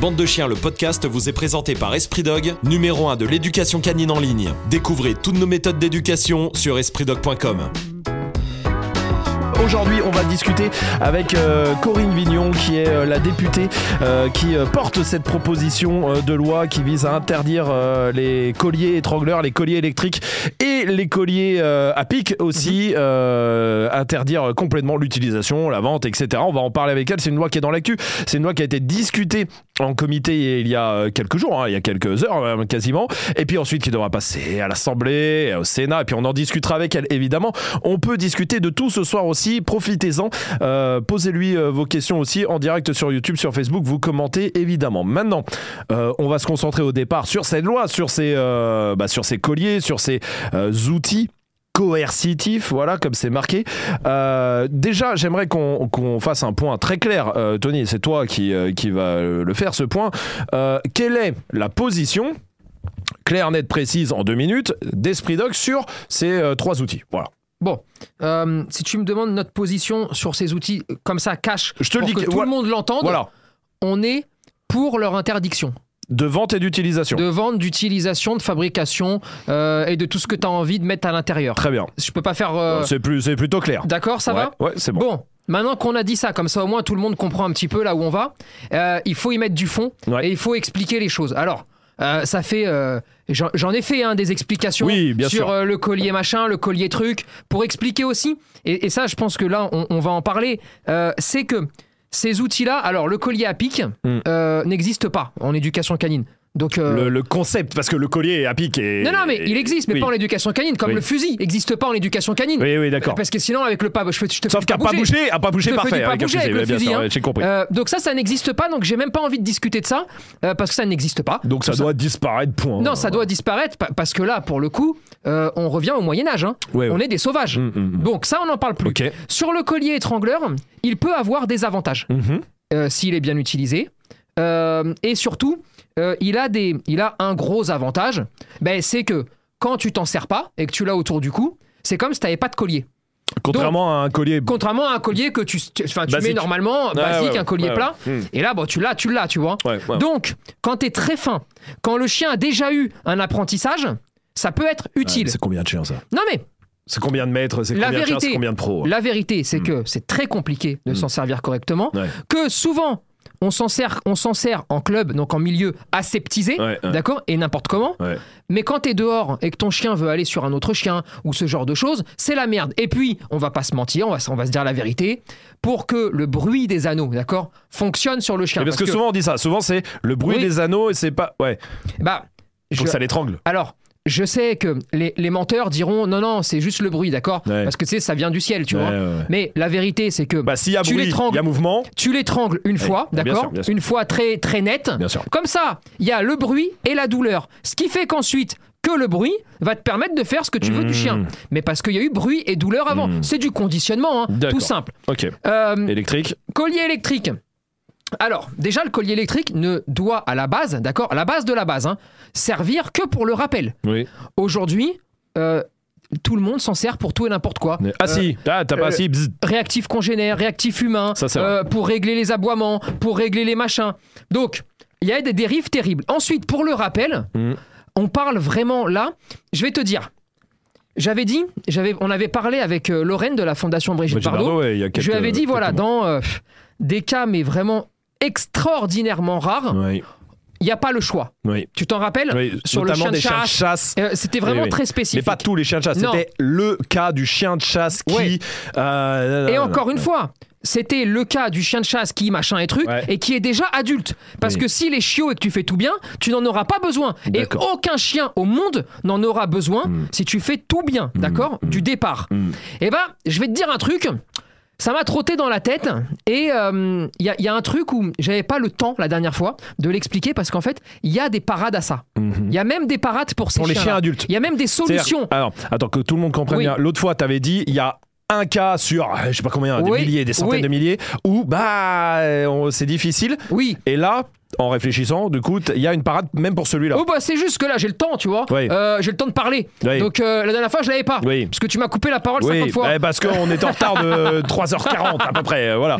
Bande de chiens, le podcast vous est présenté par Esprit Dog, numéro 1 de l'éducation canine en ligne. Découvrez toutes nos méthodes d'éducation sur espritdog.com. Aujourd'hui, on va discuter avec euh, Corinne Vignon, qui est euh, la députée euh, qui porte cette proposition de loi qui vise à interdire les colliers étrangleurs, les colliers électriques et les colliers euh, à pic aussi, euh, interdire complètement l'utilisation, la vente, etc. On va en parler avec elle. C'est une loi qui est dans l'actu. C'est une loi qui a été discutée en comité il y a euh, quelques jours, hein, il y a quelques heures quasiment, et puis ensuite qui devra passer à l'Assemblée, au Sénat, et puis on en discutera avec elle évidemment. On peut discuter de tout ce soir aussi, profitez-en, Euh, posez-lui vos questions aussi en direct sur YouTube, sur Facebook, vous commentez évidemment. Maintenant, on va se concentrer au départ sur cette loi, sur ces, bah, sur ces colliers, sur ces outils coercitif, voilà, comme c'est marqué. Euh, déjà, j'aimerais qu'on fasse un point très clair. Euh, Tony, c'est toi qui, euh, qui va euh, le faire, ce point. Quelle est la position claire, nette, précise, en deux minutes, d'Esprit Dog sur ces trois outils? Voilà. Bon, si tu me demandes notre position sur ces outils comme ça, cash, Je te le pour dis que que- tout voilà. le monde l'entende, Voilà. on est pour leur interdiction De vente et d'utilisation. de vente, d'utilisation, de fabrication euh, et de tout ce que tu as envie de mettre à l'intérieur. Très bien. Je peux pas faire... euh, C'est plus, c'est plutôt clair. D'accord, ça ouais, va Ouais, c'est bon. Bon, maintenant qu'on a dit ça, comme ça au moins tout le monde comprend un petit peu là où on va, euh, il faut y mettre du fond Ouais. et il faut expliquer les choses. Alors, euh, ça fait... euh, J'en ai fait hein, des explications Oui, bien sur euh, le collier machin, le collier truc, pour expliquer aussi, et, et ça je pense que là on, on va en parler, euh, c'est que ces outils-là, alors le collier à pic Mm. euh, n'existe pas en éducation canine. Donc, euh, Le, le concept, parce que le collier à pic est. non, non, mais il existe, mais oui. pas en éducation canine, comme Oui. le fusil n'existe pas en éducation canine. Oui, oui, d'accord. Parce que sinon, avec le pas, je, fais- je te Sauf qu'à pas bouger, à pas bouger te parfait pas avec bouger avec le bien fusil, sûr, hein. j'ai compris. Euh, donc ça, ça n'existe pas, donc j'ai même pas envie de discuter de ça, euh, parce que ça n'existe pas. Donc ça doit disparaître, point. Non, ça doit disparaître, pa- parce que là, pour le coup, on revient au Moyen-Âge. hein. Ouais, On est des sauvages. Hum, hum, hum. Donc ça, on n'en parle plus. Sur le collier étrangleur, il peut avoir des avantages, s'il est bien utilisé. Euh, et surtout, euh, il, a des, il a un gros avantage, ben, c'est que quand tu t'en sers pas et que tu l'as autour du cou, c'est comme si tu n'avais pas de collier. Contrairement à un collier. Contrairement à un collier que tu, tu- enfin, tu mets normalement, basique, ouais, un collier ouais, plat. ouais. Hmm. Et là, bon, tu l'as, tu l'as, tu vois. Ouais, ouais. Donc, quand tu es très fin, quand le chien a déjà eu un apprentissage, ça peut être utile. C'est combien de chiens ça? Non mais C'est combien de mètres C'est La combien de chiens vérité- C'est combien de pros la vérité, c'est que c'est très compliqué de s'en servir correctement, Hmm. Ouais. que souvent on s'en sert, on s'en sert en club, donc en milieu aseptisé, Ouais, ouais. d'accord, et n'importe comment. Ouais. Mais quand t'es dehors et que ton chien veut aller sur un autre chien ou ce genre de choses, c'est la merde. Et puis, on va pas se mentir, on va, se- on va se dire la vérité, pour que le bruit des anneaux, d'accord, fonctionne sur le chien. Parce, que, souvent on dit ça. Souvent c'est le bruit Oui. des anneaux et c'est pas. Ouais. bah, faut je- que ça l'étrangle. alors, je sais que les, les menteurs diront non, non, c'est juste le bruit, d'accord Ouais. Parce que tu sais, ça vient du ciel, tu Ouais, vois. ouais. Mais la vérité, c'est que Bah s'il y a tu bruit, y a mouvement. tu l'étrangles une fois, d'accord. Une fois très, très nette. Bien sûr. Comme ça, il y a le bruit et la douleur. Ce qui fait qu'ensuite, que le bruit va te permettre de faire ce que tu veux du chien. Mmh. Mais parce qu'il y a eu bruit et douleur avant. Mmh. C'est du conditionnement, hein, tout simple. Ok. Euh, Électrique. collier électrique. Alors, déjà, le collier électrique ne doit à la base, d'accord, à la base de la base, hein, servir que pour le rappel. Oui. Aujourd'hui, euh, tout le monde s'en sert pour tout et n'importe quoi. Ah Euh, si. Ah t'as pas euh, si. bzz. réactif congénère, réactif humain, Ça, pour régler les aboiements, pour régler les machins. Donc, il y a des dérives terribles. Ensuite, pour le rappel, Mhm. on parle vraiment là. Je vais te dire. J'avais dit, j'avais, on avait parlé avec euh, Lorraine de la Fondation Brigitte Bardot. Ouais, je lui avais dit, voilà, dans euh, des cas, mais vraiment extraordinairement rares, Oui. il n'y a pas le choix. Oui. Tu t'en rappelles Oui. Sur le chien de des chiens de chasse. chasse. Euh, C'était vraiment Oui, très Mais spécifique. pas tous les chiens de chasse. C'était le cas du chien de chasse qui. Euh, Et encore une fois, c'était le cas du chien de chasse qui machin et truc Ouais. et qui est déjà adulte. Parce que s'il est chiot et que tu fais tout bien, tu n'en auras pas besoin. Et aucun chien au monde n'en aura besoin Mm. si tu fais tout bien, d'accord? Du départ. Mm. Et ben, je vais te dire un truc. Ça m'a trotté dans la tête et il y, a- y a un truc où j'avais pas le temps la dernière fois de l'expliquer parce qu'en fait il y a des parades à ça. Il Mhm. y a même des parades pour ces Pour les chiens. chiens adultes. Il y a même des solutions. Alors, attends, que tout le monde comprenne Oui. bien. L'autre fois, tu avais dit, il y a un cas sur, euh, je sais pas combien, des Oui, milliers, des centaines oui. de milliers, où bah, euh, c'est difficile. Oui. Et là, en réfléchissant, du coup, il y a une parade même pour celui-là. Oh bah c'est juste que là j'ai le temps, tu vois. Oui. Euh, j'ai le temps de parler. Oui. Donc euh, la dernière fois je l'avais pas. Oui. Parce que tu m'as coupé la parole Oui, 50 fois. eh, parce qu'on est en retard de 3h40 à peu près, euh, voilà.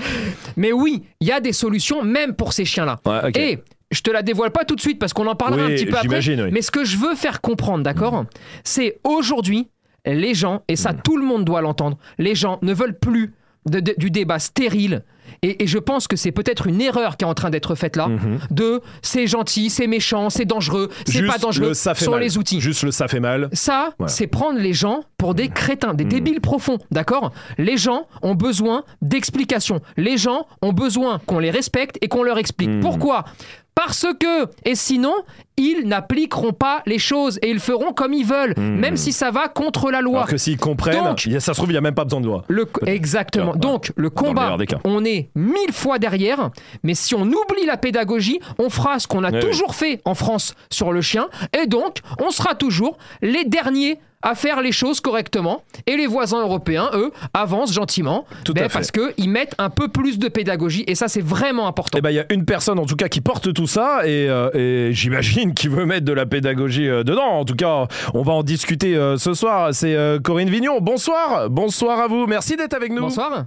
Mais oui, il y a des solutions même pour ces chiens-là. Ouais. Et je te la dévoile pas tout de suite parce qu'on en parlera un petit peu après. Mais ce que je veux faire comprendre, d'accord, c'est aujourd'hui, les gens, et ça tout le monde doit l'entendre, les gens ne veulent plus de- de- du débat stérile. Et, et je pense que c'est peut-être une erreur qui est en train d'être faite là, de c'est gentil, c'est méchant, c'est dangereux, c'est pas dangereux, le ça fait sont mal. les outils. Juste le ça fait mal. Ça, Voilà. c'est prendre les gens pour des crétins, des débiles profonds, d'accord? Les gens ont besoin d'explications. Les gens ont besoin qu'on les respecte et qu'on leur explique. Pourquoi? Parce que, et sinon, ils n'appliqueront pas les choses et ils feront comme ils veulent, même si ça va contre la loi. Alors que s'ils comprennent, Donc- a- ça se trouve, il n'y a même pas besoin de loi. Le, exactement. Donc, le combat, on est mille fois derrière, mais si on oublie la pédagogie, on fera ce qu'on a Ouais, toujours fait en France sur le chien, et donc, on sera toujours les derniers à faire les choses correctement, et les voisins européens, eux, avancent gentiment, Tout ben, à fait. parce qu'ils mettent un peu plus de pédagogie, et ça, c'est vraiment important. Eh ben, il y a une personne en tout cas qui porte tout ça et, euh, et j'imagine qu'il veut mettre de la pédagogie euh, dedans. En tout cas, on va en discuter euh, ce soir. C'est euh, Corinne Vignon. Bonsoir, bonsoir à vous. Merci d'être avec nous. Bonsoir.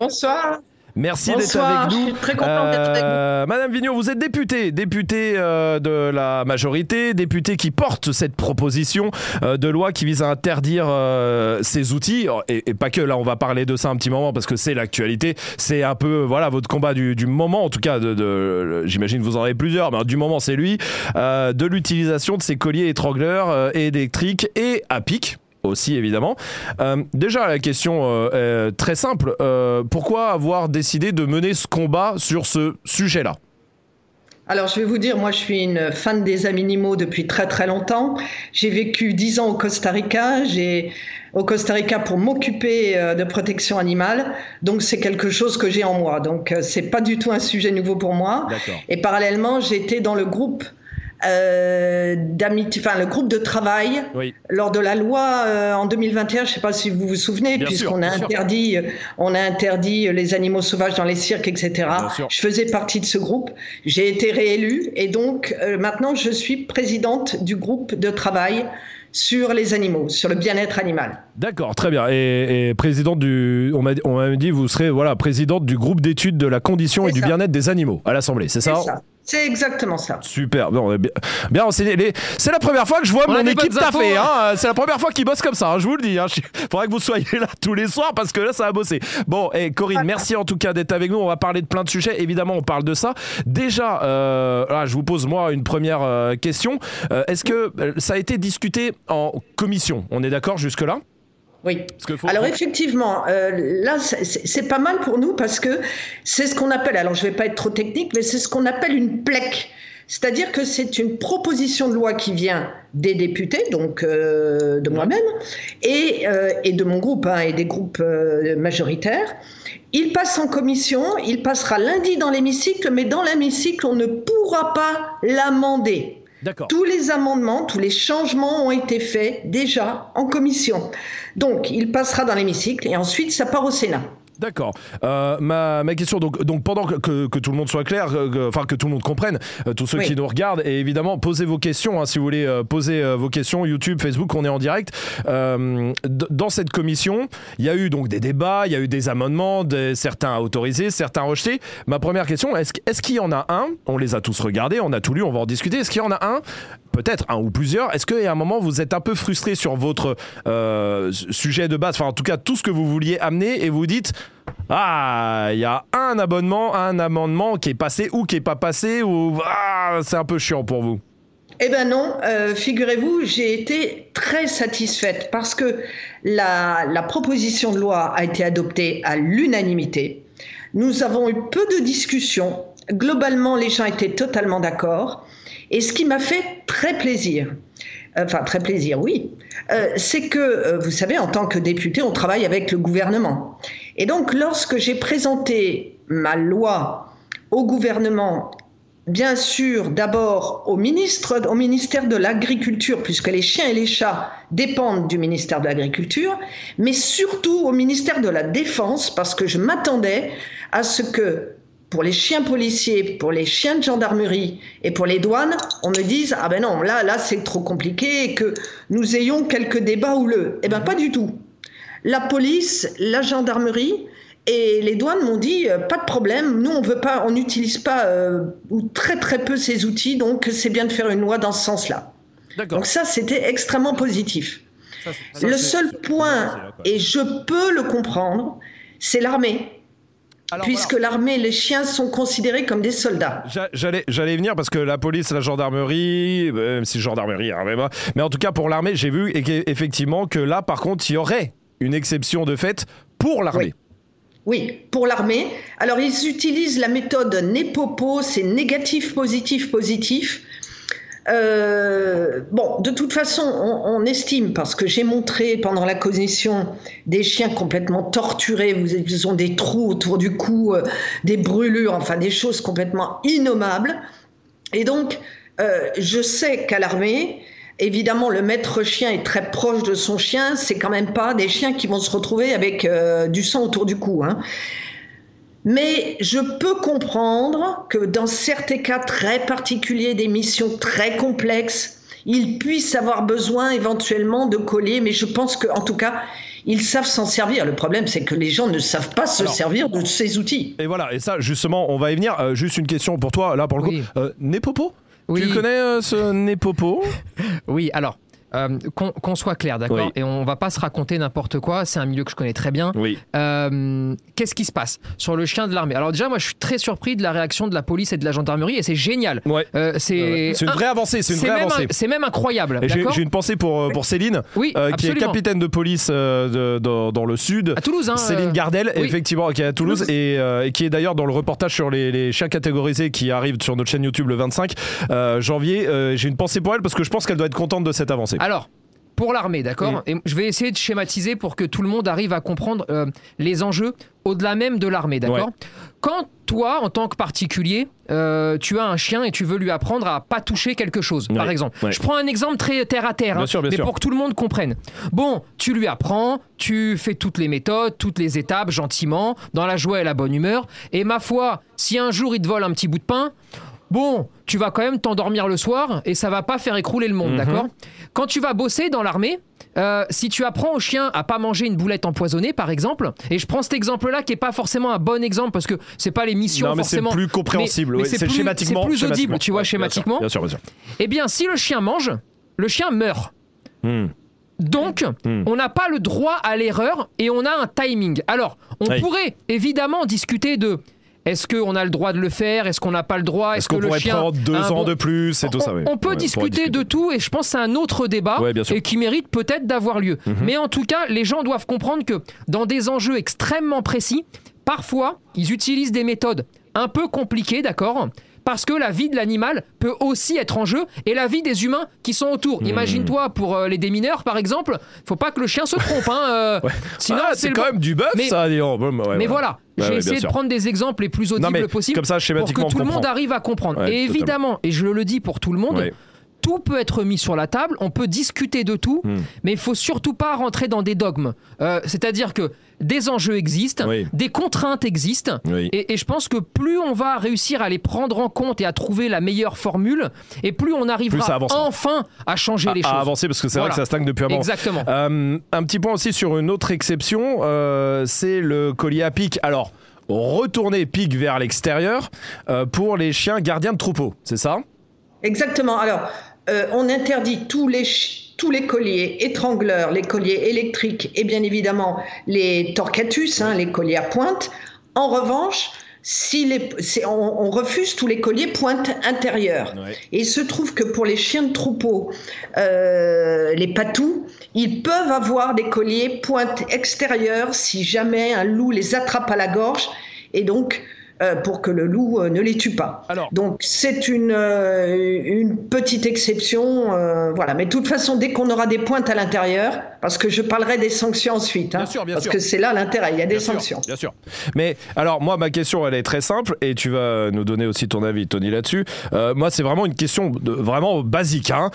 Bonsoir. Merci d'être avec je nous. suis très d'être avec Euh, Madame Vignon, vous êtes députée, députée euh, de la majorité, députée qui porte cette proposition euh, de loi qui vise à interdire euh, ces outils. Et, et pas que, là on va parler de ça un petit moment parce que c'est l'actualité. C'est un peu voilà votre combat du, du moment, en tout cas, de, de- j'imagine que vous en avez plusieurs, mais du moment c'est lui, euh, de l'utilisation de ces colliers étrangleurs euh, électriques et à pic aussi évidemment. Euh, déjà la question euh, est très simple. Euh, pourquoi avoir décidé de mener ce combat sur ce sujet-là? Alors, je vais vous dire, moi, je suis une fan des animaux depuis très très longtemps. J'ai vécu dix ans au Costa Rica. J'ai au Costa Rica pour m'occuper euh, de protection animale. Donc, c'est quelque chose que j'ai en moi. Donc, c'est pas du tout un sujet nouveau pour moi. Et parallèlement, j'étais dans le groupe euh, enfin le groupe de travail Oui. lors de la loi euh, en 2021. Je ne sais pas si vous vous souvenez, puisqu'on a sûr. interdit, euh, on a interdit les animaux sauvages dans les cirques, etc. Bien. Je faisais partie de ce groupe. J'ai été réélue et donc euh, maintenant je suis présidente du groupe de travail sur les animaux, sur le bien-être animal. D'accord, très bien. Et, et présidente du, on m'a dit vous serez voilà présidente du groupe d'études de la condition et du bien-être des animaux à l'Assemblée, c'est C'est ça ça. C'est exactement ça. Super, bon, bien, bien renseigné. Les- C'est la première fois que je vois On a mon équipe taffer. hein. Hein. C'est la première fois qu'ils bossent comme ça, hein, je vous le dis. Hein. Je- Faudrait que vous soyez là tous les soirs parce que là, ça va bosser. Bon, et Corinne, merci en tout cas d'être avec nous. On va parler de plein de sujets. Évidemment, on parle de ça. Déjà, euh, là, je vous pose moi une première euh, question. Euh, Est-ce que ça a été discuté en commission? On est d'accord jusque-là? Oui. Faut- Alors effectivement, euh, là c'est- pas mal pour nous parce que c'est ce qu'on appelle, alors je vais pas être trop technique, mais c'est ce qu'on appelle une PLEC. C'est-à-dire que c'est une proposition de loi qui vient des députés, donc euh, de moi-même, et, euh, et de mon groupe, hein, et des groupes majoritaires. Il passe en commission, il passera lundi dans l'hémicycle, mais dans l'hémicycle, on ne pourra pas l'amender. Tous les amendements, tous les changements ont été faits déjà en commission. Donc, il passera dans l'hémicycle et ensuite, ça part au Sénat. D'accord. Euh, ma, ma question, donc, donc pendant que, que- que tout le monde soit clair, que- enfin que tout le monde comprenne, euh, tous ceux Oui. qui nous regardent, et évidemment, posez vos questions, hein, si vous voulez euh, poser euh, vos questions, YouTube, Facebook, on est en direct. Dans cette commission, il y a eu donc des débats, il y a eu des amendements, des- certains autorisés, certains rejetés. Ma première question, est-ce est-ce qu'il y en a un On les a tous regardés, on a tout lu, on va en discuter. Est-ce qu'il y en a un peut-être un ou plusieurs. Est-ce qu'à un moment vous êtes un peu frustré sur votre euh, sujet de base, enfin en tout cas tout ce que vous vouliez amener et vous dites ah il y a un abonnement, un amendement qui est passé ou qui est pas passé ou ah c'est un peu chiant pour vous. Eh bien non, euh, figurez-vous, j'ai été très satisfaite parce que la proposition de loi a été adoptée à l'unanimité. Nous avons eu peu de discussions. Globalement, les gens étaient totalement d'accord. Et ce qui m'a fait très plaisir, enfin très plaisir, oui, euh, c'est que, euh, vous savez, en tant que député, on travaille avec le gouvernement. Et donc, lorsque j'ai présenté ma loi au gouvernement bien sûr d'abord au ministre, au ministère de l'Agriculture, puisque les chiens et les chats dépendent du ministère de l'Agriculture, mais surtout au ministère de la Défense, parce que je m'attendais à ce que pour les chiens policiers, pour les chiens de gendarmerie et pour les douanes, on me dise ah ben non là là c'est trop compliqué et que nous ayons quelques débats houleux. Eh ben pas du tout. La police, la gendarmerie Et les douanes m'ont dit euh, pas de problème, nous on veut pas, on n'utilise pas euh, ou très très peu ces outils, donc c'est bien de faire une loi dans ce sens-là. Donc ça c'était extrêmement positif. le seul point, et je peux le comprendre, c'est l'armée. Puisque l'armée, les chiens sont considérés comme des soldats. J'allais, j'allais venir parce que la police, la gendarmerie, même si gendarmerie, hein, mais en tout cas pour l'armée, j'ai vu effectivement que là, par contre, il y aurait une exception de fait pour l'armée. Oui. pour l'armée. Alors, ils utilisent la méthode NEPOPO, c'est négatif, positif, positif. Euh, bon, de toute façon, on, estime, parce que j'ai montré pendant la commission des chiens complètement torturés, vous, ils ont des trous autour du cou, euh, des brûlures, enfin des choses complètement innommables. Et donc, euh, je sais qu'à l'armée, Évidemment, le maître chien est très proche de son chien. C'est quand même pas des chiens qui vont se retrouver avec du sang autour du cou. Hein. Mais je peux comprendre que dans certains cas très particuliers, des missions très complexes, ils puissent avoir besoin éventuellement de colliers. Mais je pense qu'en tout cas, ils savent s'en servir. Le problème, c'est que les gens ne savent pas se servir de ces outils. Et voilà, et ça, justement, on va y venir. Euh, juste une question pour toi, là, pour le coup. Euh, Népopo tu connais euh, ce Népopo Oui, alors euh, qu'on soit clair, d'accord Et on va pas se raconter n'importe quoi, c'est un milieu que je connais très bien. Oui. Euh, qu'est-ce qui se passe sur le chien de l'armée? Alors déjà, moi je suis très surpris de la réaction de la police et de la gendarmerie et c'est génial. Ouais. Euh, c'est une vraie avancée, c'est une vraie avancée. C'est même incroyable. J'ai une pensée pour, pour Céline, oui, qui est capitaine de police de, dans, le sud. À Toulouse, hein, Céline Gardel, effectivement, qui est à Toulouse, Et, qui est d'ailleurs dans le reportage sur les, les, chiens catégorisés qui arrive sur notre chaîne YouTube le 25 janvier. J'ai une pensée pour elle parce que je pense qu'elle doit être contente de cette avancée. Alors, pour l'armée, d'accord. Et je vais essayer de schématiser pour que tout le monde arrive à comprendre euh, les enjeux au-delà même de l'armée, d'accord Quand toi, en tant que particulier, euh, tu as un chien et tu veux lui apprendre à pas toucher quelque chose, par exemple. Je prends un exemple très terre à terre, hein, mais pour que tout le monde comprenne. Bon, tu lui apprends, tu fais toutes les méthodes, toutes les étapes, gentiment, dans la joie et la bonne humeur. Et ma foi, si un jour il te vole un petit bout de pain, bon, tu vas quand même t'endormir le soir et ça va pas faire écrouler le monde, mhm. d'accord? Quand tu vas bosser dans l'armée, euh, si tu apprends au chien à pas manger une boulette empoisonnée, par exemple, et je prends cet exemple-là qui est pas forcément un bon exemple parce que c'est pas les missions non, mais C'est plus compréhensible, c'est schématiquement. C'est plus audible, tu vois, schématiquement. Bien sûr, bien sûr, Eh bien, si le chien mange, le chien meurt. Hmm. Donc, hmm. on n'a pas le droit à l'erreur et on a un timing. Alors, on pourrait évidemment discuter de est-ce qu'on a le droit de le faire? Est-ce qu'on n'a pas le droit? Est-ce qu'on pourrait prendre deux ans de plus et tout ça? On peut discuter, de tout et je pense que c'est un autre débat et qui mérite peut-être d'avoir lieu. Mhm. Mais en tout cas, les gens doivent comprendre que dans des enjeux extrêmement précis, parfois, ils utilisent des méthodes un peu compliquées, d'accord? Parce que la vie de l'animal peut aussi être en jeu et la vie des humains qui sont autour. Hmm. Imagine-toi pour euh, les démineurs par exemple, faut pas que le chien se trompe. Hein, euh, sinon, ah, c'est quand même du bœuf ça. mais voilà, j'ai essayé de prendre des exemples les plus audibles possibles comme ça, pour que tout le monde arrive à comprendre. et évidemment, et je le dis pour tout le monde, tout peut être mis sur la table, on peut discuter de tout, hmm. mais il faut surtout pas rentrer dans des dogmes. Euh, c'est-à-dire que des enjeux existent, des contraintes existent, et, je pense que plus on va réussir à les prendre en compte et à trouver la meilleure formule, et plus on arrivera enfin à changer les choses. À avancer, parce que c'est vrai que ça stagne depuis un moment. Exactement. Euh, un petit point aussi sur une autre exception, euh, c'est le collier à pic. Alors, retourner pic vers l'extérieur pour les chiens gardiens de troupeau, c'est ça? Exactement. Alors, euh, on interdit tous les, tous les colliers étrangleurs, les colliers électriques et bien évidemment les torcatus, hein, les colliers à pointe. En revanche, si les, on, refuse tous les colliers pointe intérieure. Et il se trouve que pour les chiens de troupeau, euh, les patous, ils peuvent avoir des colliers pointe extérieure si jamais un loup les attrape à la gorge. Et donc, pour que le loup euh, ne les tue pas. Donc c'est une, euh, une petite exception, voilà. Mais de toute façon, dès qu'on aura des pointes à l'intérieur, parce que je parlerai des sanctions ensuite, hein, parce que c'est là l'intérêt, il y a des sanctions. bien sûr. Mais alors moi, ma question, elle est très simple, et tu vas nous donner aussi ton avis, Tony, là-dessus. moi, c'est vraiment une question de, vraiment basique. Hein.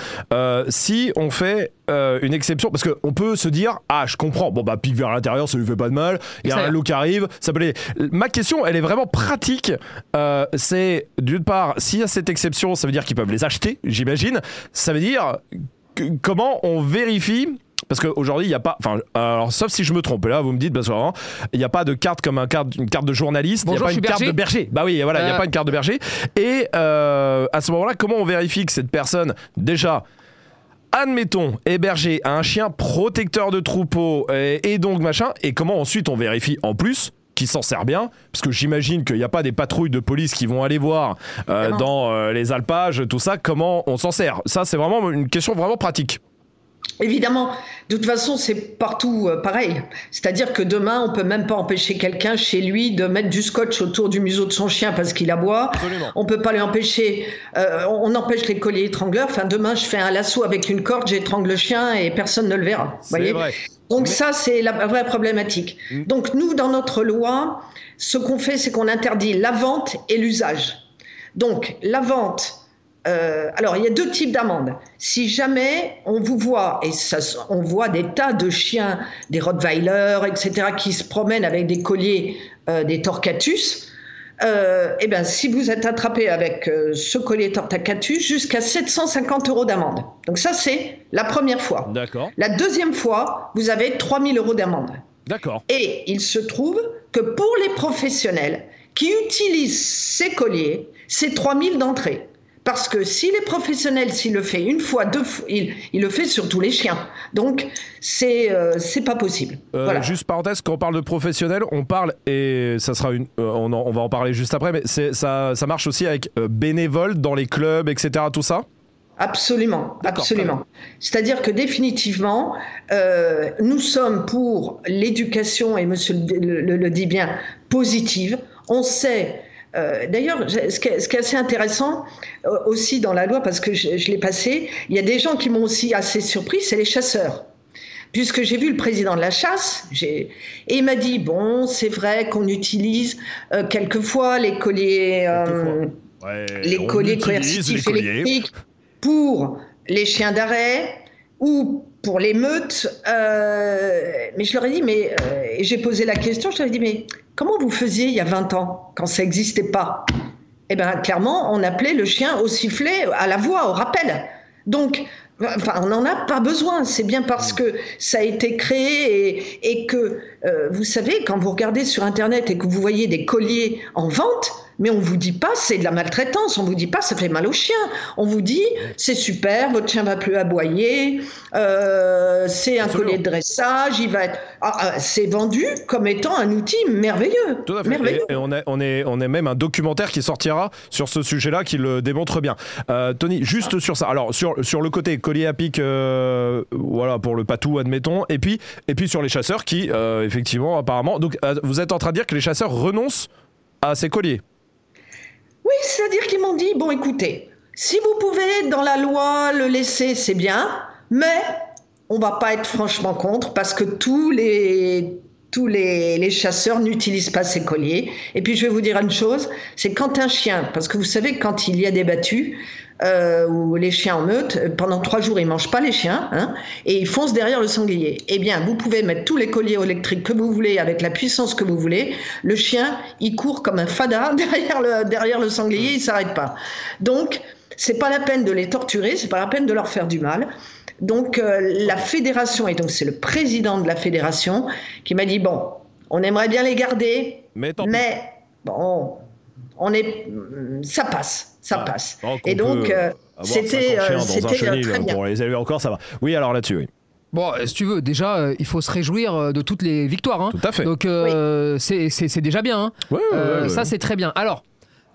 si on fait une exception, parce qu'on peut se dire, ah, je comprends, bon bah pique vers l'intérieur, ça lui fait pas de mal, il y a un loup qui arrive, ça peut Ma question, elle est vraiment pratique, euh, c'est d'une part, s'il y a cette exception, ça veut dire qu'ils peuvent les acheter, j'imagine. Ça veut dire comment on vérifie Parce qu'aujourd'hui, il n'y a pas. Enfin, alors, sauf si je me trompe, là, vous me dites, que vraiment, il n'y a pas de carte comme un carte, une carte de journaliste, il n'y a pas une carte de berger. Bah oui, voilà, il n'y a Euh. pas une carte de berger. Et euh, à ce moment-là, comment on vérifie que cette personne, déjà, admettons, hébergé à un chien protecteur de troupeau et, et donc machin, et comment ensuite on vérifie en plus qu'il s'en sert bien, parce que j'imagine qu'il n'y a pas des patrouilles de police qui vont aller voir euh, dans euh, les alpages, tout ça, comment on s'en sert? Ça, c'est vraiment une question vraiment pratique. Évidemment, de toute façon, c'est partout euh, pareil. C'est-à-dire que demain, on peut même pas empêcher quelqu'un chez lui de mettre du scotch autour du museau de son chien parce qu'il aboie. Absolument. On peut pas lui empêcher. euh, on empêche les colliers étrangleurs. Enfin, demain, je fais un lasso avec une corde, j'étrangle le chien et personne ne le verra. Voyez? vrai. Donc ça, c'est la vraie problématique. Mm. Donc nous, dans notre loi, ce qu'on fait, c'est qu'on interdit la vente et l'usage. Donc la vente, euh, alors il y a deux types d'amendes. Si jamais on vous voit, et ça, on voit des tas de chiens, des Rottweilers, etc., qui se promènent avec des colliers, euh, des Torquatus, euh, eh ben, si vous êtes attrapé avec euh, ce collier Torquatus, jusqu'à 750 euros d'amende. Donc ça, c'est la première fois. D'accord. La deuxième fois, vous avez 3000 euros d'amende. D'accord. Et il se trouve que pour les professionnels qui utilisent ces colliers, c'est 3000 d'entrée. Parce que si les professionnels, s'il le fait une fois, deux fois, il, il le fait sur tous les chiens. Donc, c'est euh, c'est pas possible. Euh, voilà. Juste parenthèse, quand on parle de professionnels, on parle, et ça sera une. euh, on, en- on va en parler juste après, mais ça, ça marche aussi avec euh, bénévoles dans les clubs, etc. Tout ça? Absolument, absolument. C'est-à-dire que définitivement, euh, nous sommes pour l'éducation, et monsieur le, le- le dit bien, positive. On sait. Euh, D'ailleurs, ce, qui est- assez intéressant euh, aussi dans la loi, parce que je, je l'ai passé, il y a des gens qui m'ont aussi assez surpris, c'est les chasseurs. Puisque j'ai vu le président de la chasse, et il m'a dit bon, c'est vrai qu'on utilise euh, quelquefois les colliers, Quelquefois. Ouais, les colliers les colliers. électriques pour les chiens d'arrêt ou pour les meutes. euh, mais je leur ai dit, mais euh, j'ai posé la question, je leur ai dit, mais comment vous faisiez il y a 20 ans quand ça n'existait pas? Eh bien, clairement, on appelait le chien au sifflet, à la voix, au rappel. Donc, Enfin, on n'en a pas besoin. C'est bien parce que ça a été créé et, et que, euh, vous savez, quand vous regardez sur Internet et que vous voyez des colliers en vente, mais on vous dit pas c'est de la maltraitance, on vous dit pas ça fait mal au chien, on vous dit c'est super, votre chien va plus aboyer, euh, c'est un collier de dressage, il va être, Ah, ah, c'est vendu comme étant un outil merveilleux, Tout à fait. merveilleux. Et, et on, est, on, est, on est même un documentaire qui sortira sur ce sujet-là qui le démontre bien. Euh, Tony, juste sur ça. Alors, sur, sur le côté collier à pic, euh, voilà, pour le patou, admettons. Et puis, et puis sur les chasseurs qui, effectivement, apparemment. Donc, vous êtes en train de dire que les chasseurs renoncent à ces colliers c'est-à-dire qu'ils m'ont dit, bon écoutez, si vous pouvez dans la loi le laisser, c'est bien, mais on va pas être franchement contre parce que tous les tous les, les chasseurs n'utilisent pas ces colliers. Et puis je vais vous dire une chose, c'est quand un chien, parce que vous savez quand il y a des battues euh, ou les chiens en meute, euh, pendant trois jours ils mangent pas les chiens hein, et ils foncent derrière le sanglier. Eh bien, vous pouvez mettre tous les colliers électriques que vous voulez avec la puissance que vous voulez, le chien il court comme un fada derrière le derrière le sanglier, il s'arrête pas. Donc c'est pas la peine de les torturer, c'est pas la peine de leur faire du mal. Donc euh, la fédération, et donc c'est le président de la fédération qui m'a dit, bon, on aimerait bien les garder, mais bon, on est, ça passe, ça Ah, passe. Et donc euh, c'était 50 chiens euh, euh, très bien. Pour les élever encore, ça va. Oui, alors là-dessus, oui. Bon, si tu veux, déjà, euh, il faut se réjouir de toutes les victoires. hein. Tout à fait. Donc, euh, c'est- déjà bien. hein. Ouais, ouais, Euh, ouais, ouais. Ça, c'est très bien. Alors,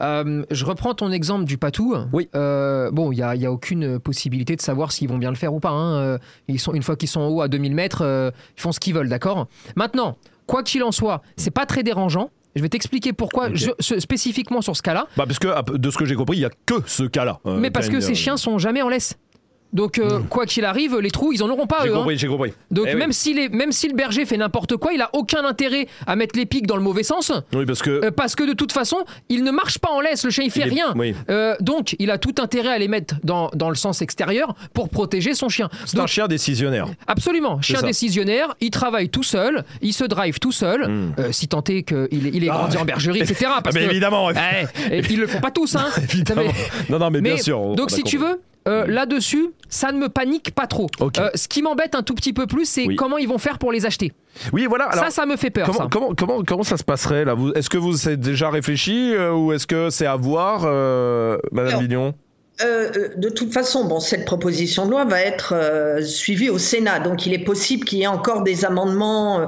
euh, je reprends ton exemple du patou. Oui. Euh, bon, il n'y a, il y a aucune possibilité de savoir s'ils vont bien le faire ou pas. hein. Ils sont, une fois qu'ils sont en haut à 2000 mètres, euh, ils font ce qu'ils veulent, d'accord? Maintenant, quoi qu'il en soit, c'est pas très dérangeant. Je vais t'expliquer pourquoi, je- ce- spécifiquement sur ce cas-là. Bah, parce que de ce que j'ai compris, il y a que ce cas-là. euh, mais parce que ces chiens sont jamais en laisse. Donc, euh, quoi qu'il arrive, les trous, ils en auront pas, J'ai hein. compris, j'ai compris. Donc Eh oui. même, si les, même si le berger fait n'importe quoi, il a aucun intérêt à mettre les pics dans le mauvais sens, Oui, parce que. euh, parce que de toute façon, il ne marche pas en laisse, le chien il fait il est- rien. Oui. Euh, donc il a tout intérêt à les mettre dans, dans le sens extérieur pour protéger son chien. C'est un chien décisionnaire. Absolument, chien décisionnaire, il travaille tout seul, il se drive tout seul, Hmm. si tant est qu'il il est grandi en bergerie, etc. Parce Ah, mais que, évidemment, et ils le font pas tous, hein. Non, non, mais, bien mais- sûr. on- donc si tu veux, euh, là-dessus, ça ne me panique pas trop. Euh, ce qui m'embête un tout petit peu plus, c'est Oui. comment ils vont faire pour les acheter. Oui, voilà. Alors, ça, ça me fait peur. comment, ça. comment, comment, comment ça se passerait là? Est-ce que vous êtes déjà réfléchi euh, ou est-ce que c'est à voir, euh, Madame Vignon euh, de toute façon, bon, cette proposition de loi va être euh, suivie au Sénat, donc il est possible qu'il y ait encore des amendements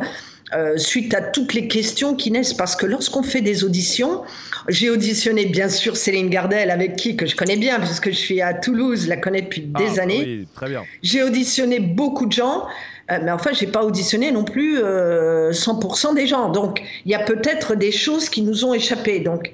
euh, euh, suite à toutes les questions qui naissent, parce que lorsqu'on fait des auditions, j'ai auditionné bien sûr Céline Gardel, avec qui que je connais bien, puisque je suis à Toulouse, je la connais depuis des Ah, années. Oui, très bien. J'ai auditionné beaucoup de gens, euh, mais enfin, j'ai pas auditionné non plus euh, 100% des gens. Donc, il y a peut-être des choses qui nous ont échappé. Donc,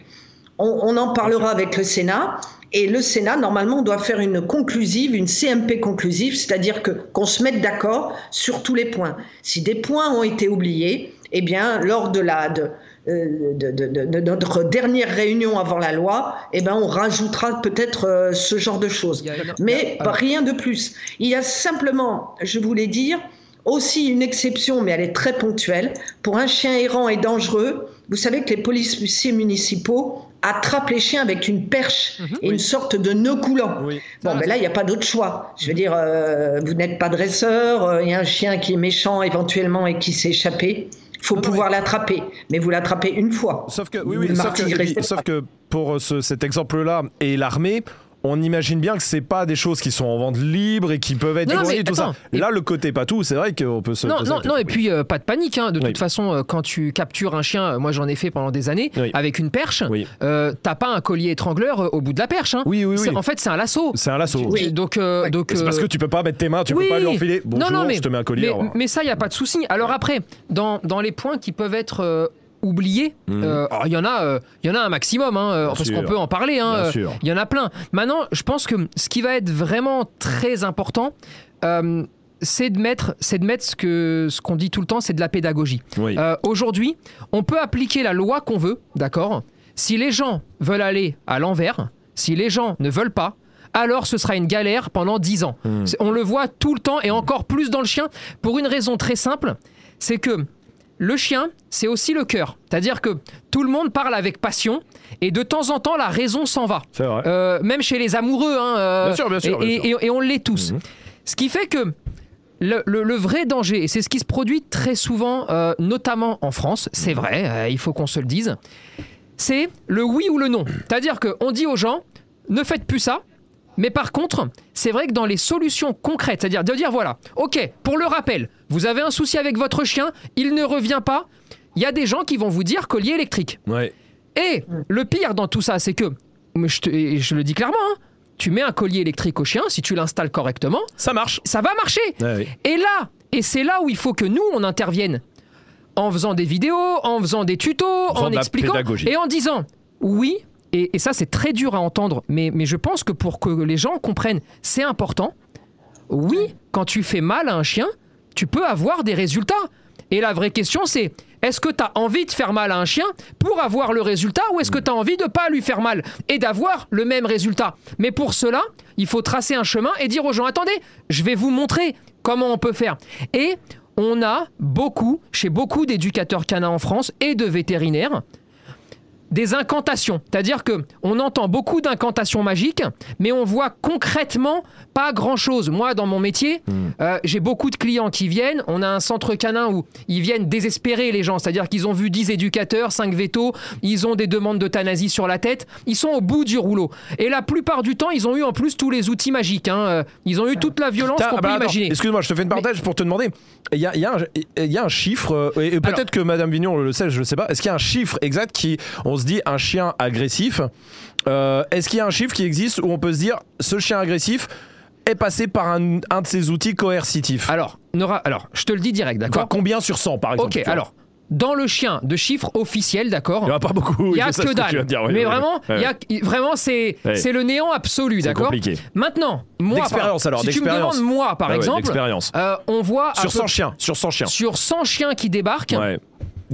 on, on en parlera avec le Sénat. Et le Sénat, normalement, doit faire une conclusive, une CMP conclusive, c'est-à-dire que qu'on se mette d'accord sur tous les points. Si des points ont été oubliés, eh bien, lors de la de, euh, de, de- de- de notre dernière réunion avant la loi, eh ben, on rajoutera peut-être euh, ce genre de choses. Il y a- il y a- Mais alors- rien de plus. Il y a simplement, je voulais dire, aussi une exception, mais elle est très ponctuelle. Pour un chien errant et dangereux, vous savez que les policiers municipaux attrapent les chiens avec une perche et une sorte de nœud coulant. Oui. Bon, mais là, il n'y a pas d'autre choix. Je veux dire, euh, vous n'êtes pas dresseur, euh, il y a un chien qui est méchant éventuellement et qui s'est échappé. Il faut Non, pouvoir l'attraper, mais vous l'attrapez une fois. Sauf que, oui, sauf que, sauf pour ce- cet exemple-là et l'armée, on imagine bien que c'est pas des choses qui sont en vente libre et qui peuvent être Non, mais tout ça. attends, Là, le côté pas tout, c'est vrai qu'on peut se. Non, non, non, et puis euh, pas de panique. hein. De Oui. toute façon, euh, quand tu captures un chien, moi j'en ai fait pendant des années, Oui. avec une perche, Oui. euh, t'as pas un collier étrangleur euh, au bout de la perche. hein. Oui, oui, En fait, c'est un lasso. C'est un lasso. Oui. Donc, euh, donc C'est parce que tu peux pas mettre tes mains, tu oui. peux pas lui enfiler. Bonjour, non, non, mais, je te mets un collier. Mais, ça, il n'y a pas de souci. Alors après, dans, dans les points qui peuvent être euh, oubliés, Mhm. euh, alors, il y en a, euh, il y en a un maximum, hein, euh, parce qu'on peut en parler. hein, euh. Il y en a plein. Maintenant, je pense que ce qui va être vraiment très important. c'est de mettre, c'est de mettre ce que ce qu'on dit tout le temps, c'est de la pédagogie. Oui. Aujourd'hui, on peut appliquer la loi qu'on veut, d'accord? Si les gens veulent aller à l'envers, si les gens ne veulent pas, alors ce sera une galère pendant 10 ans. Hmm. On le voit tout le temps et encore plus dans le chien, pour une raison très simple, c'est que le chien, c'est aussi le cœur. C'est-à-dire que tout le monde parle avec passion et de temps en temps, la raison s'en va. C'est vrai. Euh, même chez les amoureux. hein, euh, Bien sûr, bien sûr, Et, bien et- et- et on l'est tous. Mhm. Ce qui fait que le, le- le vrai danger, et c'est ce qui se produit très souvent, euh, notamment en France, c'est vrai, euh, il faut qu'on se le dise, c'est le oui ou le non. C'est-à-dire qu'on dit aux gens, ne faites plus ça, mais par contre, c'est vrai que dans les solutions concrètes, c'est-à-dire de dire voilà, ok, pour le rappel, vous avez un souci avec votre chien, il ne revient pas, il y a des gens qui vont vous dire collier électrique. Ouais. Et le pire dans tout ça, c'est que, je, te- et je le dis clairement, hein, tu mets un collier électrique au chien, si tu l'installes correctement, Ça marche. ça va marcher. Ouais, oui. Et là, et c'est là où il faut que nous, on intervienne. En faisant des vidéos, en faisant des tutos, en expliquant pédagogie. et en disant oui. Et, et ça, c'est très dur à entendre, mais, mais je pense que pour que les gens comprennent, c'est important. Oui, quand tu fais mal à un chien, tu peux avoir des résultats. Et la vraie question, c'est est-ce que tu as envie de faire mal à un chien pour avoir le résultat ou est-ce que tu as envie de pas lui faire mal et d'avoir le même résultat? Mais pour cela, il faut tracer un chemin et dire aux gens attendez, je vais vous montrer comment on peut faire. Et on a beaucoup, chez beaucoup d'éducateurs canins en France et de vétérinaires, des incantations. C'est-à-dire que on entend beaucoup d'incantations magiques, mais on voit concrètement pas grand-chose. Moi, dans mon métier, euh, j'ai beaucoup de clients qui viennent. On a un centre canin où ils viennent désespérer les gens. C'est-à-dire qu'ils ont vu 10 éducateurs, 5 vétos, ils ont des demandes d'euthanasie sur la tête. Ils sont au bout du rouleau. Et la plupart du temps, ils ont eu en plus tous les outils magiques. hein. Euh, Ils ont eu toute la violence qu'on ah bah peut imaginer. Excuse-moi, je te fais une parenthèse pour te demander. Il y a, il y a un, il y a un chiffre, euh, et peut-être que Madame Vignon le sait, je ne sais pas. Est-ce qu'il y a un chiffre exact qui, on se dit, un chien agressif euh, Est-ce qu'il y a un chiffre qui existe où on peut se dire, ce chien agressif est passé par un, un de ces outils coercitifs? Alors, Nora, alors, je te le dis direct, d'accord? Combien sur 100 par exemple Ok, alors, dans le chien de chiffres officiels, d'accord? Il n'y en a pas beaucoup. Il y a que dalle. dire, oui, mais oui, vraiment, oui. y a, vraiment c'est c'est le néant absolu, C'est d'accord? compliqué. Maintenant, moi, D'expérience, par- alors, si tu me demandes moi, par Ah exemple, euh, on voit Sur peu- 100 chiens, sur 100 chiens. sur 100 chiens qui débarquent. Ouais.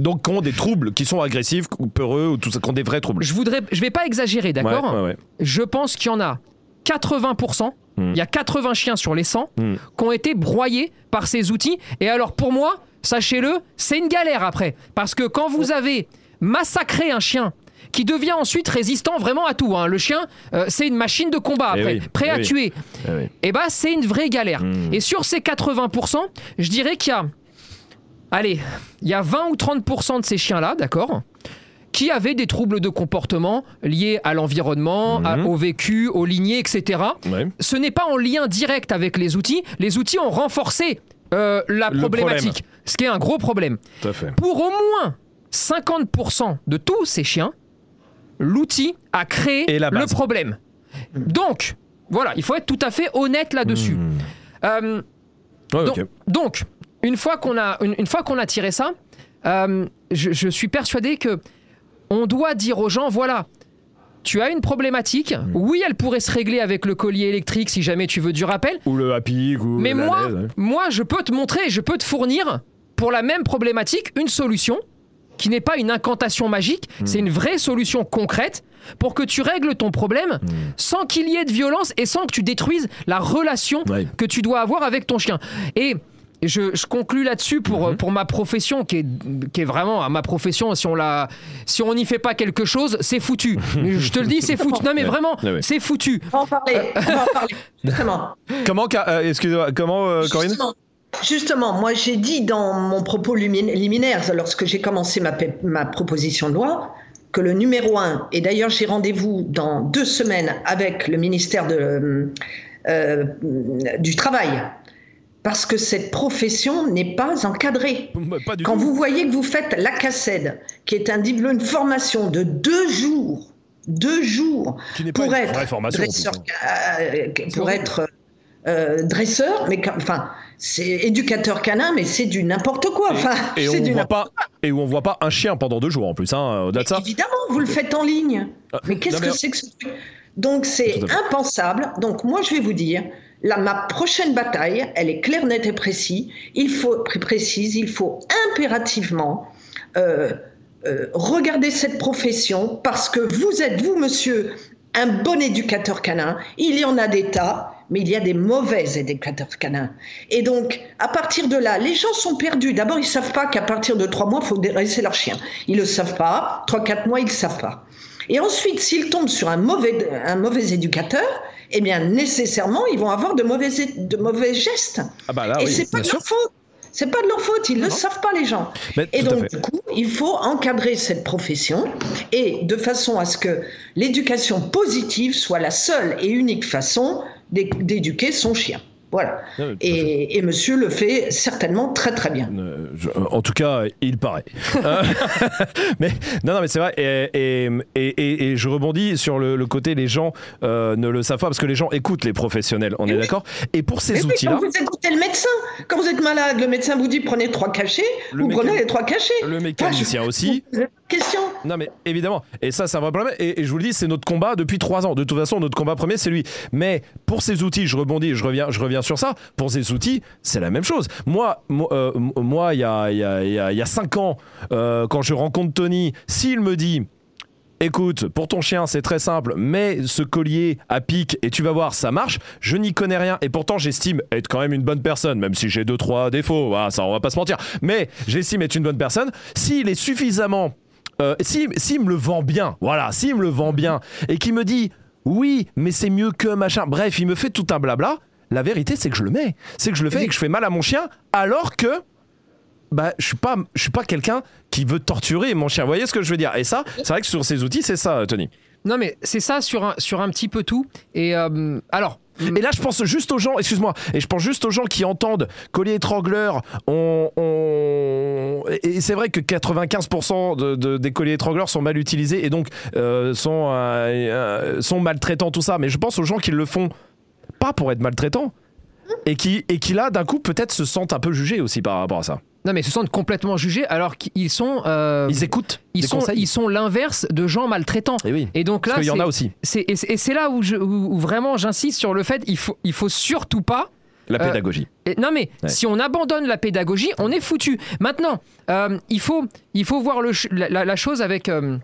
Donc, qui ont des troubles, qui sont agressifs, ou peureux, ou tout ça, qui ont des vrais troubles. Je voudrais, je vais pas exagérer, d'accord Ouais, ouais, ouais. Je pense qu'il y en a 80%. Hmm. Il y a 80 chiens sur les 100 Hmm. qui ont été broyés par ces outils. Et alors pour moi, sachez-le, c'est une galère après. Parce que quand vous avez massacré un chien qui devient ensuite résistant vraiment à tout. hein. Le chien, euh, c'est une machine de combat Eh après, oui, prêt eh à oui. tuer. Eh oui. Et bah, c'est une vraie galère. Hmm. Et sur ces 80%, je dirais qu'il y a. Allez, il y a 20 ou 30% de ces chiens-là, d'accord qui avaient des troubles de comportement liés à l'environnement, Mhm. au vécu, aux lignées, etc. Ouais. Ce n'est pas en lien direct avec les outils. Les outils ont renforcé euh, la problématique, ce qui est un gros problème. Tout à fait. Pour au moins 50% de tous ces chiens, l'outil a créé le problème. Donc, voilà, il faut être tout à fait honnête là-dessus. Hmm. Euh, Ouais, donc, ok. donc, une fois qu'on a, une, une fois qu'on a tiré ça, euh, je, je suis persuadé que on doit dire aux gens, voilà, tu as une problématique. Hmm. Oui, elle pourrait se régler avec le collier électrique si jamais tu veux du rappel. Ou le happy, ou Mais la moi, laise, ouais. moi, je peux te montrer, je peux te fournir pour la même problématique une solution qui n'est pas une incantation magique, Hmm. c'est une vraie solution concrète pour que tu règles ton problème Hmm. sans qu'il y ait de violence et sans que tu détruises la relation Ouais. que tu dois avoir avec ton chien. Et je, je conclus là-dessus pour, Mhm. euh, pour ma profession, qui est, qui est vraiment ma profession, si on la, si on n'y fait pas quelque chose, c'est foutu. je te le dis, c'est foutu. Non mais vraiment, Ouais, ouais. c'est foutu. On va en parler. On va en parler. Justement. Comment, euh, excusez-moi, comment, euh, Corinne Justement, justement, moi j'ai dit dans mon propos liminaire, lorsque j'ai commencé ma, ma proposition de loi, que le numéro un, et d'ailleurs j'ai rendez-vous dans deux semaines avec le ministère de, euh, du Travail, parce que cette profession n'est pas encadrée. Bah, Pas Quand tout. vous voyez que vous faites la CACED, qui est un diplôme, une formation de deux jours, deux jours, pour être dresseur, euh, pour être euh, dresseur, mais enfin, c'est éducateur canin, mais c'est du n'importe quoi. Enfin, Et, c'est on du voit pas, et où on voit pas un chien pendant deux jours en plus, hein, au-delà de ça. Évidemment, vous le faites en ligne. Ah, Mais qu'est-ce que c'est que ce truc? Donc c'est impensable. Donc moi je vais vous dire, là, ma prochaine bataille, elle est claire, nette et précise. Il faut pré- précise, il faut impérativement euh, euh, regarder cette profession parce que vous êtes vous, monsieur, un bon éducateur canin. Il y en a des tas. Mais il y a des mauvais éducateurs canins. Et donc, à partir de là, les gens sont perdus. D'abord, ils ne savent pas qu'à partir de trois mois, il faut dresser leur chien. Ils ne le savent pas. Trois, quatre mois, ils ne savent pas. Et ensuite, s'ils tombent sur un mauvais, un mauvais éducateur, eh bien, nécessairement, ils vont avoir de mauvais, de mauvais gestes. Ah bah là, Et oui, c'est pas de sûr. leur faute. C'est pas de leur faute, ils ne le savent pas les gens. Mais Et donc du coup, il faut encadrer cette profession et de façon à ce que l'éducation positive soit la seule et unique façon d'é- d'éduquer son chien. Voilà. Oui. Et, et monsieur le fait certainement très très bien. Euh, je- en tout cas, il paraît. Euh, mais non, non, mais c'est vrai. Et, et, et- je rebondis sur le, le côté les gens euh, ne le savent pas parce que les gens écoutent les professionnels. On est d'accord? Et pour ces oui, outils-là, quand vous écoutez le médecin, quand vous êtes malade, le médecin vous dit prenez trois cachets, vous prenez les trois cachets. le je- mécanicien aussi. Question. Non mais évidemment, et ça c'est un vrai problème, et, et je vous le dis, c'est notre combat depuis trois ans. De toute façon, notre combat premier, c'est lui. Mais pour ces outils, je rebondis, je reviens, je reviens sur ça, pour ces outils, c'est la même chose. Moi, euh, moi, il y a, il y, a, y a- y a cinq ans, euh, quand je rencontre Tony, s'il me dit... Écoute, pour ton chien, c'est très simple, mets ce collier à pic et tu vas voir, ça marche. Je n'y connais rien et pourtant j'estime être quand même une bonne personne, même si j'ai deux trois défauts. Voilà, ça, on va pas se mentir. Mais j'estime être une bonne personne. S'il est suffisamment euh, s'il s'il me le vend bien, voilà, s'il me le vend bien et qu'il me dit oui, mais c'est mieux que machin, bref, il me fait tout un blabla, la vérité c'est que je le mets, c'est que je le fais et que je fais mal à mon chien alors que bah, je suis pas, je suis pas quelqu'un qui veut torturer mon chien. Vous voyez ce que je veux dire? Et ça, c'est vrai que sur ces outils, c'est ça, Tony. Non mais c'est ça sur un, sur un petit peu tout. Et euh, alors, Et là, je pense juste aux gens, excuse-moi, et je pense juste aux gens qui entendent collier étrangleur. On, on- et c'est vrai que 95% de, de- des colliers étrangleurs sont mal utilisés et donc euh, sont, euh, euh, sont maltraitants, tout ça. Mais je pense aux gens qui le font pas pour être maltraitants et qui, et qui là, d'un coup, peut-être se sentent un peu jugés aussi par rapport à ça. non mais ils se sentent complètement jugés alors qu'ils sont... euh, Ils écoutent ils sont, conseils. ils sont l'inverse de gens maltraitants. Et oui. Et donc là, Parce qu'il y en a aussi. et c'est là où, je, où, où vraiment j'insiste sur le fait il faut, il faut surtout pas La Euh, pédagogie. Et- non mais Ouais. si on abandonne la pédagogie, on est foutu. Maintenant, euh, il, faut, il faut voir le la, chose avec euh,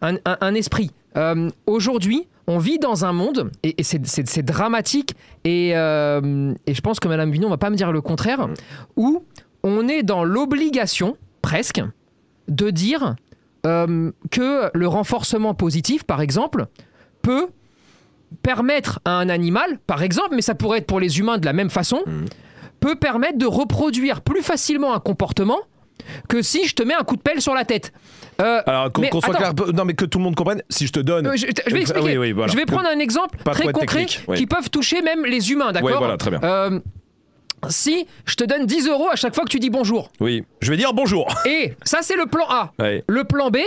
un, un- un esprit. Euh, Aujourd'hui, on vit dans un monde, et, et c'est- dramatique, et, euh, et je pense que Madame Vignon va pas me dire le contraire, où on est dans l'obligation, presque, de dire euh, que le renforcement positif, par exemple, peut permettre à un animal, par exemple, mais ça pourrait être pour les humains de la même façon, peut permettre de reproduire plus facilement un comportement que si je te mets un coup de pelle sur la tête. Euh, Alors qu'on mais qu'on soit attends. clair, non mais que tout le monde comprenne, si je te donne. euh, je, je vais expliquer. Oui, oui, voilà. Je vais prendre un exemple Pas trop très être concret technique, oui. qui peuvent toucher même les humains, d'accord Oui, voilà, très bien. Euh, si je te donne 10 euros à chaque fois que tu dis bonjour, Oui, je vais dire bonjour. et ça c'est le plan A. Ouais. Le plan B,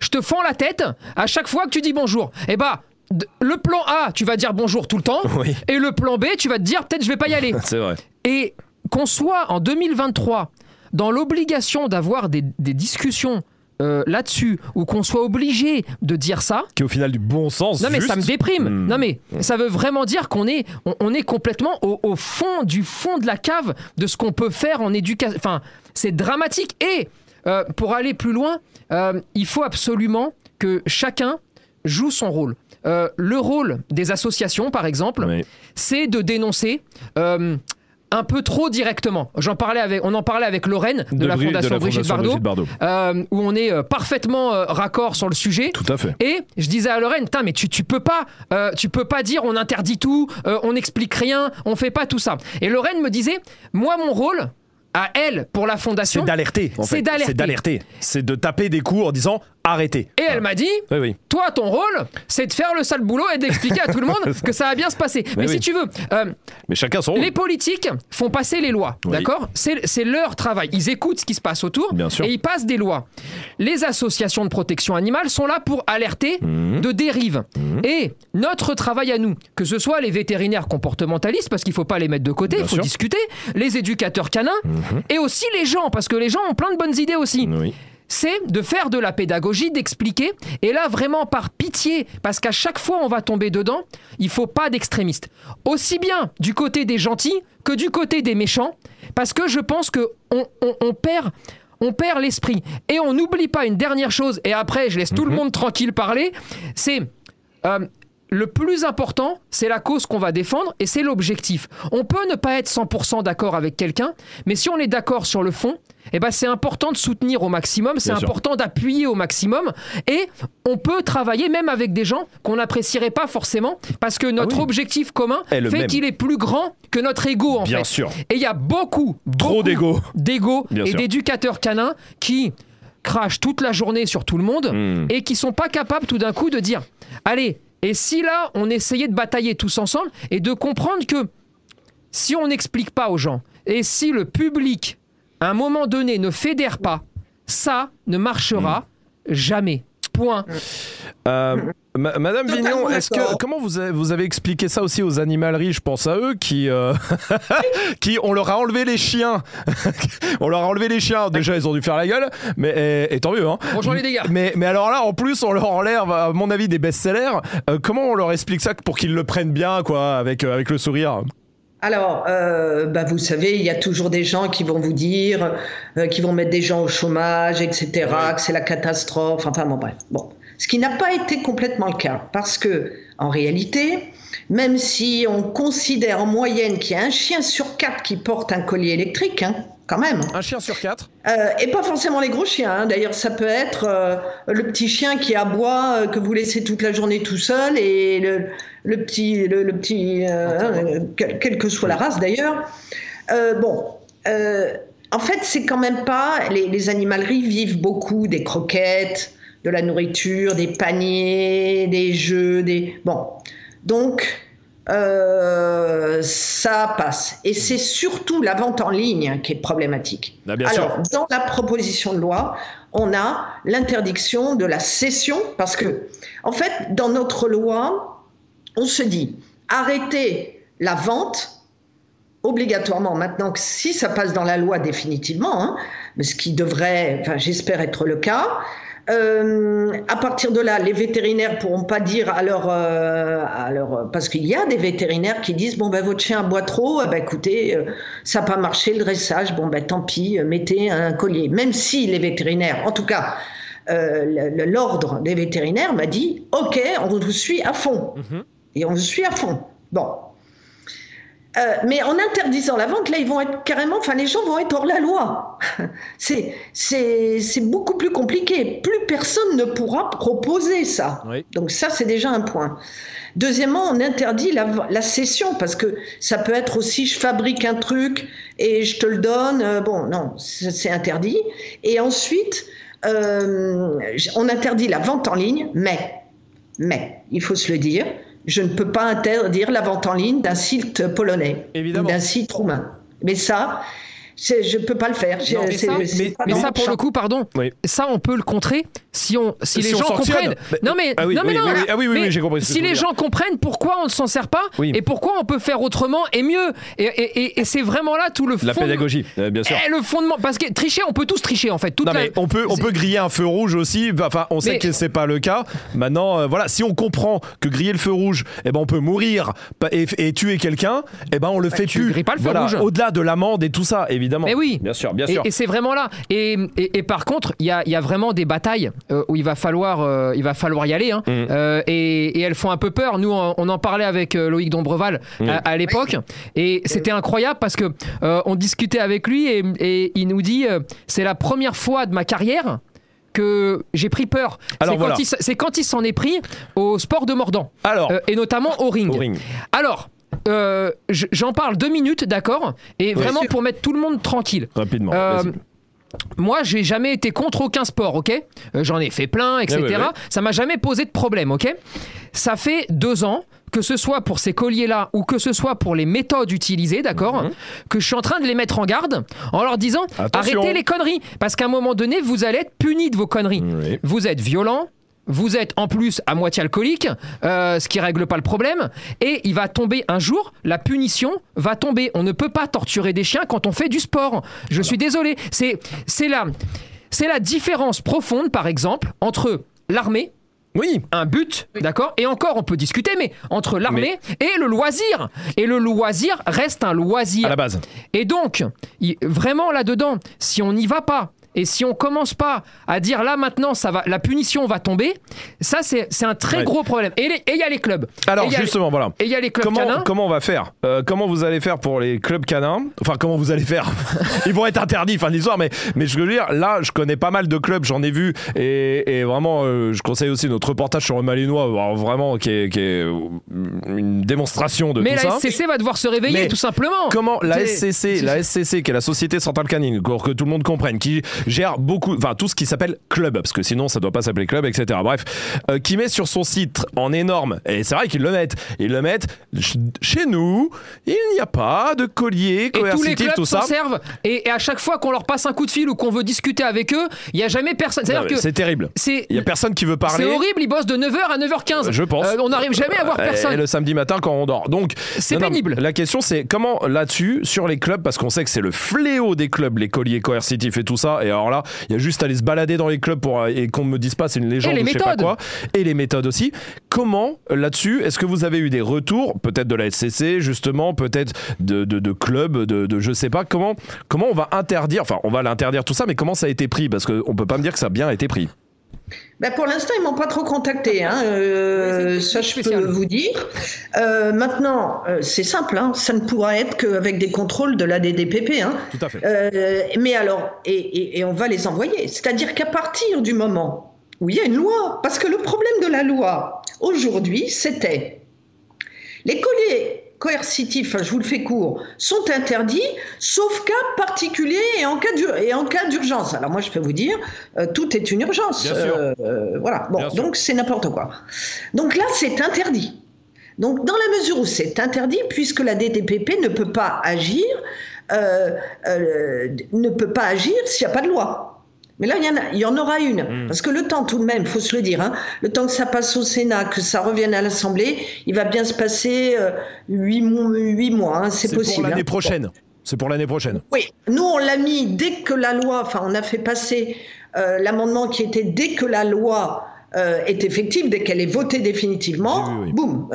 je te fends la tête à chaque fois que tu dis bonjour. Eh bah, d- le plan A, tu vas dire bonjour tout le temps. Oui. Et le plan B, tu vas te dire peut-être je vais pas y aller. C'est vrai. Et qu'on soit en 2023 dans l'obligation d'avoir des, des discussions euh, là-dessus, ou qu'on soit obligé de dire ça, Qui est au final du bon sens. non mais juste. ça me déprime. Hmm. Non mais ça veut vraiment dire qu'on est, on, on est complètement au, au fond du fond de la cave de ce qu'on peut faire en éducation. Enfin, c'est dramatique. Et euh, pour aller plus loin, euh, il faut absolument que chacun joue son rôle. Le rôle des associations, par exemple, Oui. c'est de dénoncer. Un peu trop directement. J'en parlais avec, on en parlait avec Lorraine de, De la Bri- de Fondation la Brigitte Fondation Bardot, Brigitte Bardot. euh, où on est euh, parfaitement euh, raccord sur le sujet. Tout à fait. Et je disais à Lorraine, Tain, mais tu, tu peux pas, euh, tu peux pas dire on interdit tout, euh, on n'explique rien, on fait pas tout ça. Et Lorraine me disait, moi mon rôle à elle pour la fondation, C'est d'alerter. C'est d'alerter. C'est de taper des coups en disant arrêtez. et elle m'a dit, Oui, oui. toi ton rôle, c'est de faire le sale boulot et d'expliquer à tout le monde que ça va bien se passer. Mais, oui. si tu veux, euh, Mais chacun son rôle. les politiques font passer les lois, d'accord? C'est leur travail. Ils écoutent ce qui se passe autour Bien sûr. et ils passent des lois. Les associations de protection animale sont là pour alerter Mmh. de dérives. Et notre travail à nous, que ce soit les vétérinaires comportementalistes, parce qu'il ne faut pas les mettre de côté, il faut sûr. Mmh. discuter, les éducateurs canins, et aussi les gens, parce que les gens ont plein de bonnes idées aussi Oui. C'est de faire de la pédagogie, d'expliquer, et là vraiment par pitié, parce qu'à chaque fois on va tomber dedans, il faut pas d'extrémistes. Aussi bien du côté des gentils que du côté des méchants, parce que je pense que on, on- on perd... On perd l'esprit. Et on n'oublie pas une dernière chose, et après je laisse tout le monde tranquille parler, c'est... euh, le plus important, c'est la cause qu'on va défendre et c'est l'objectif. On peut ne pas être 100% d'accord avec quelqu'un, mais si on est d'accord sur le fond, eh ben c'est important de soutenir au maximum, c'est important d'appuyer au maximum et on peut travailler même avec des gens qu'on n'apprécierait pas forcément parce que notre Ah oui. objectif commun Est fait qu'il est plus grand que notre ego en Bien fait. sûr. Et il y a beaucoup, Trop d'ego. et d'éducateurs canins qui crachent toute la journée sur tout le monde Hmm. et qui sont pas capables tout d'un coup de dire allez et si là on essayait de batailler tous ensemble et de comprendre que si on n'explique pas aux gens et si le public à un moment donné ne fédère pas ça ne marchera Hmm. jamais point Euh, ma- Madame Vignon, est-ce que d'accord. comment vous avez, vous avez expliqué ça aussi aux animaleries? Je pense à eux qui euh, qui on leur a enlevé les chiens. on leur a enlevé les chiens. Déjà ils ont dû faire la gueule, mais et, et tant mieux. Hein. bonjour les dégâts Mais, mais alors là, en plus, on leur enlève, à mon avis, des best-sellers. Euh, comment on leur explique ça pour qu'ils le prennent bien, quoi, avec, euh, avec le sourire? Alors, euh, bah, vous savez, il y a toujours des gens qui vont vous dire, euh, qui vont mettre des gens au chômage, etc., que c'est la catastrophe. Enfin, bon, bref. Bon. Ce qui n'a pas été complètement le cas, parce que, en réalité, même si on considère en moyenne qu'il y a un chien sur quatre qui porte un collier électrique, hein, quand même, Un chien sur quatre euh, et pas forcément les gros chiens. hein. D'ailleurs, ça peut être euh, le petit chien qui aboie, euh, que vous laissez toute la journée tout seul, et le, le petit, le, le petit, hein, quel- quelle que soit la race d'ailleurs. Bon, en fait, c'est quand même pas. Les, les animaleries vivent beaucoup des croquettes, de la nourriture, des paniers, des jeux, des bon. Donc, euh, ça passe. Et c'est surtout la vente en ligne qui est problématique. Ah, bien Alors, sûr. dans la proposition de loi, on a l'interdiction de la cession parce que, en fait, dans notre loi, on se dit arrêtez la vente obligatoirement maintenant que si ça passe dans la loi définitivement, hein, ce qui devrait, enfin j'espère être le cas, euh, à partir de là, les vétérinaires pourront pas dire à leur, euh, à leur parce qu'il y a des vétérinaires qui disent bon ben votre chien aboie trop, eh ben écoutez, euh, ça n'a pas marché le dressage, bon ben tant pis, mettez un collier. Même si les vétérinaires, en tout cas l'ordre des vétérinaires m'a dit ok, on vous suit à fond et on vous suit à fond. Bon. Euh, mais en interdisant la vente, là, ils vont être carrément, enfin, les gens vont être hors la loi. c'est, beaucoup plus compliqué. Plus personne ne pourra proposer ça. Donc ça, c'est déjà un point. Deuxièmement, on interdit la, la, cession parce que ça peut être aussi je fabrique un truc et je te le donne. Euh, bon, non, c'est interdit. Et ensuite, euh, on interdit la vente en ligne, mais, mais, il faut se le dire, je ne peux pas interdire la vente en ligne d'un site polonais ou d'un site roumain. Mais ça, je ne peux pas le faire. mais ça, pour le coup, pardon, ça, on peut le contrer si, on, si, les gens comprennent. non, mais, ah oui, non, mais non. Ah oui, oui, j'ai compris. Si les gens comprennent pourquoi on ne s'en sert pas et pourquoi on peut faire autrement et mieux. Et, et, et c'est vraiment là tout le La pédagogie, euh, bien sûr. Et le fondement. Parce que tricher, on peut tous tricher, en fait. Toute non, mais on peut, on peut griller un feu rouge aussi. Enfin, on sait que c'est pas le cas. Maintenant, euh, voilà, si on comprend que griller le feu rouge, eh ben, on peut mourir et, tuer quelqu'un, eh ben, on le fait tu plus. pas le feu voilà, rouge. Au-delà de l'amende et tout ça, évidemment. Mais oui. Bien sûr, bien sûr. Et, c'est vraiment là. Et, et, par contre, il y a, y a, vraiment des batailles euh, où il va falloir, euh, il va falloir y aller. Hein. Mm. Euh, et, elles font un peu peur. Nous, on, en parlait avec Loïc Dombreval mm. à, l'époque. Et c'était incroyable parce que on discutait avec lui et, il nous dit c'est la première fois de ma carrière que j'ai pris peur. C'est quand, il s'en est pris au sport de mordant. Alors, et notamment au ring. Au ring. Alors, euh, j'en parle deux minutes, d'accord? Et vraiment pour mettre tout le monde tranquille. Rapidement. Euh, moi, j'ai jamais été contre aucun sport, ok? Euh, J'en ai fait plein, etc. Ça m'a jamais posé de problème, ok? Ça fait deux ans que ce soit pour ces colliers-là ou que ce soit pour les méthodes utilisées, d'accord, mhm. que je suis en train de les mettre en garde en leur disant arrêtez les conneries, parce qu'à un moment donné, vous allez être punis de vos conneries. Vous êtes violent, vous êtes en plus à moitié alcoolique, euh, ce qui règle pas le problème, et il va tomber un jour, la punition va tomber. On ne peut pas torturer des chiens quand on fait du sport. Je suis désolé. C'est c'est la c'est la différence profonde, par exemple, entre l'armée oui. Un but, d'accord Et encore, on peut discuter, mais entre l'armée et le loisir. Et le loisir reste un loisir. À la base. Et donc, vraiment là-dedans, si on n'y va pas, et si on commence pas à dire là maintenant, ça va, la punition va tomber, ça c'est un très gros problème. Et il y a les clubs. Alors justement, voilà. Et il y a les clubs comment, canins. Comment on va faire euh, Comment vous allez faire pour les clubs canins? Enfin, comment vous allez faire? Ils vont être interdits, fin d'histoire. Mais, mais je veux dire, là, je connais pas mal de clubs, j'en ai vu. Et, vraiment, euh, je conseille aussi notre reportage sur le Malinois, vraiment, qui est, qui est une démonstration de mais tout ça. Mais la SCC va devoir se réveiller, tout simplement. Comment la SCC, la SCC, qui est la Société Centrale Canine, pour que tout le monde comprenne, qui gère beaucoup, enfin tout ce qui s'appelle club, parce que sinon ça doit pas s'appeler club, etc. Bref, euh, qui met sur son site en énorme, et c'est vrai qu'ils le mettent, ils le mettent chez nous, il n'y a pas de collier coercitif, et tous les clubs tout ça. Servent, et, à chaque fois qu'on leur passe un coup de fil ou qu'on veut discuter avec eux, il n'y a jamais personne. C'est terrible. Il n'y a personne qui veut parler. C'est horrible, ils bossent de 9h à 9h15. Je pense. Euh, on n'arrive jamais à voir personne. Et le samedi matin quand on dort. Donc, c'est pénible. la question c'est comment là-dessus, sur les clubs, parce qu'on sait que c'est le fléau des clubs, les colliers coercitifs et tout ça, et alors là, il y a juste à aller se balader dans les clubs pour, et qu'on me dise pas c'est une légende ou je sais pas quoi. Et les méthodes aussi. Comment là-dessus, est-ce que vous avez eu des retours, peut-être de la SCC justement, peut-être de, de, clubs, de, de, je sais pas, comment, comment on va interdire, enfin on va l'interdire tout ça, mais comment ça a été pris? Parce qu'on peut pas me dire que ça a bien été pris. Ben pour l'instant, ils m'ont pas trop contacté. Hein. Euh, ça, je peux vous dire. Euh, maintenant, euh, c'est simple. Hein. Ça ne pourra être qu'avec des contrôles de la DDPP. Hein. Tout à fait. mais alors, et, et, on va les envoyer. C'est-à-dire qu'à partir du moment où il y a une loi, parce que le problème de la loi aujourd'hui, c'était les colliers coercitifs, je vous le fais court, sont interdits, sauf cas particulier et en cas d'urgence. Alors moi, je peux vous dire, euh, tout est une urgence. Euh, euh, voilà. Bon, donc c'est n'importe quoi. Donc là, c'est interdit. Donc dans la mesure où c'est interdit, puisque la DTPP ne peut pas agir, ne peut pas agir s'il n'y a pas de loi. Mais là, il y, en il y en aura une. Hmm. Parce que le temps, tout de même, il faut se le dire, hein, le temps que ça passe au Sénat, que ça revienne à l'Assemblée, il va bien se passer euh, huit mois. Hein, c'est possible. C'est pour l'année hein. prochaine. C'est pour l'année prochaine. Oui, nous, on l'a mis dès que la loi, enfin, on a fait passer euh, l'amendement qui était dès que la loi euh, est effective, dès qu'elle est votée définitivement, boum,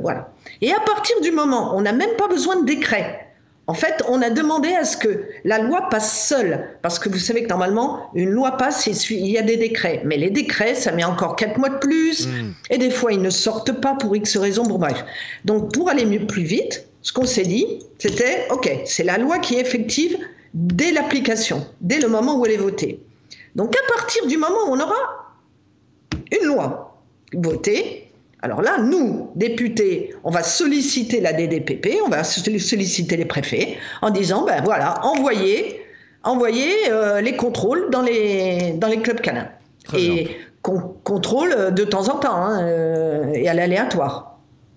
voilà. Et à partir du moment, on n'a même pas besoin de décret. En fait, on a demandé à ce que la loi passe seule, parce que vous savez que normalement, une loi passe il y a des décrets. Mais les décrets, ça met encore quatre mois de plus, hmm. et des fois, ils ne sortent pas pour X raisons. Bon, bref. Donc, pour aller mieux plus vite, ce qu'on s'est dit, c'était, OK, c'est la loi qui est effective dès l'application, dès le moment où elle est votée. Donc à partir du moment où on aura une loi votée, alors là, nous, députés, on va solliciter la DDPP, on va solliciter les préfets en disant, ben voilà, envoyez, envoyez euh, les contrôles dans les, dans les clubs canins. et contrôle de temps en temps hein, euh, et à l'aléatoire.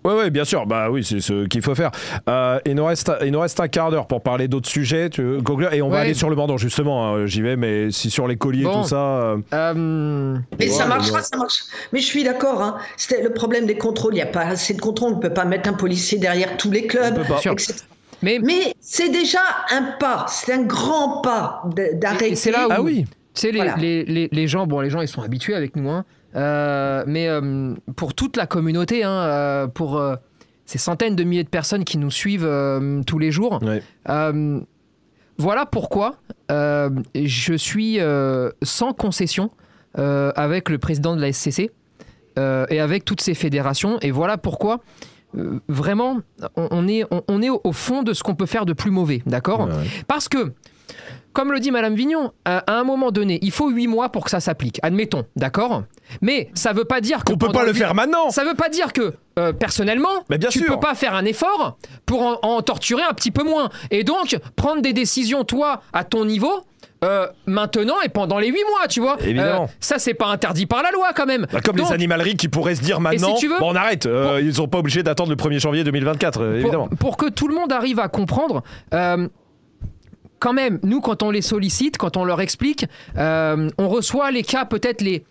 Oui, ouais, bien sûr. Bah oui, c'est ce qu'il faut faire. Euh, il, nous reste, il nous reste un quart d'heure pour parler d'autres sujets. Tu, et on va aller sur le mordant, justement. Hein, j'y vais, mais si sur les colliers, tout ça. Euh... euh mais ça marchera, ça marche. Mais je suis d'accord. Hein. C'était le problème des contrôles. Il n'y a pas assez de contrôles. On ne peut pas mettre un policier derrière tous les clubs. Mais, mais c'est déjà un pas. C'est un grand pas d'arrêter. C'est là où. Ah oui. Tu sais, les, les, les, gens, bon, les gens, ils sont habitués avec nous. Hein. Euh, mais euh, pour toute la communauté, hein, euh, pour ces centaines de milliers de personnes qui nous suivent tous les jours, voilà pourquoi je suis sans concession avec le président de la SCC et avec toutes ces fédérations. Et voilà pourquoi vraiment, on, est, on, est au fond de ce qu'on peut faire de plus mauvais, d'accord? Parce que comme le dit Madame Vignon, à un moment donné, il faut huit mois pour que ça s'applique. Admettons, d'accord? Mais ça ne veut pas dire qu'on peut pas le faire maintenant. Ça veut pas dire que euh, personnellement, Mais bien tu ne peux pas faire un effort pour en, torturer un petit peu moins. Et donc prendre des décisions toi à ton niveau. Euh, maintenant et pendant les huit mois, tu vois. Évidemment. Euh, ça, c'est pas interdit par la loi quand même. Bah, comme les animaleries qui pourraient se dire maintenant, bon, on arrête. ils sont pas obligés d'attendre le 1er janvier 2024, évidemment. Pour que tout le monde arrive à comprendre quand même, nous, quand on les sollicite, quand on leur explique, euh, on reçoit les cas peut-être les,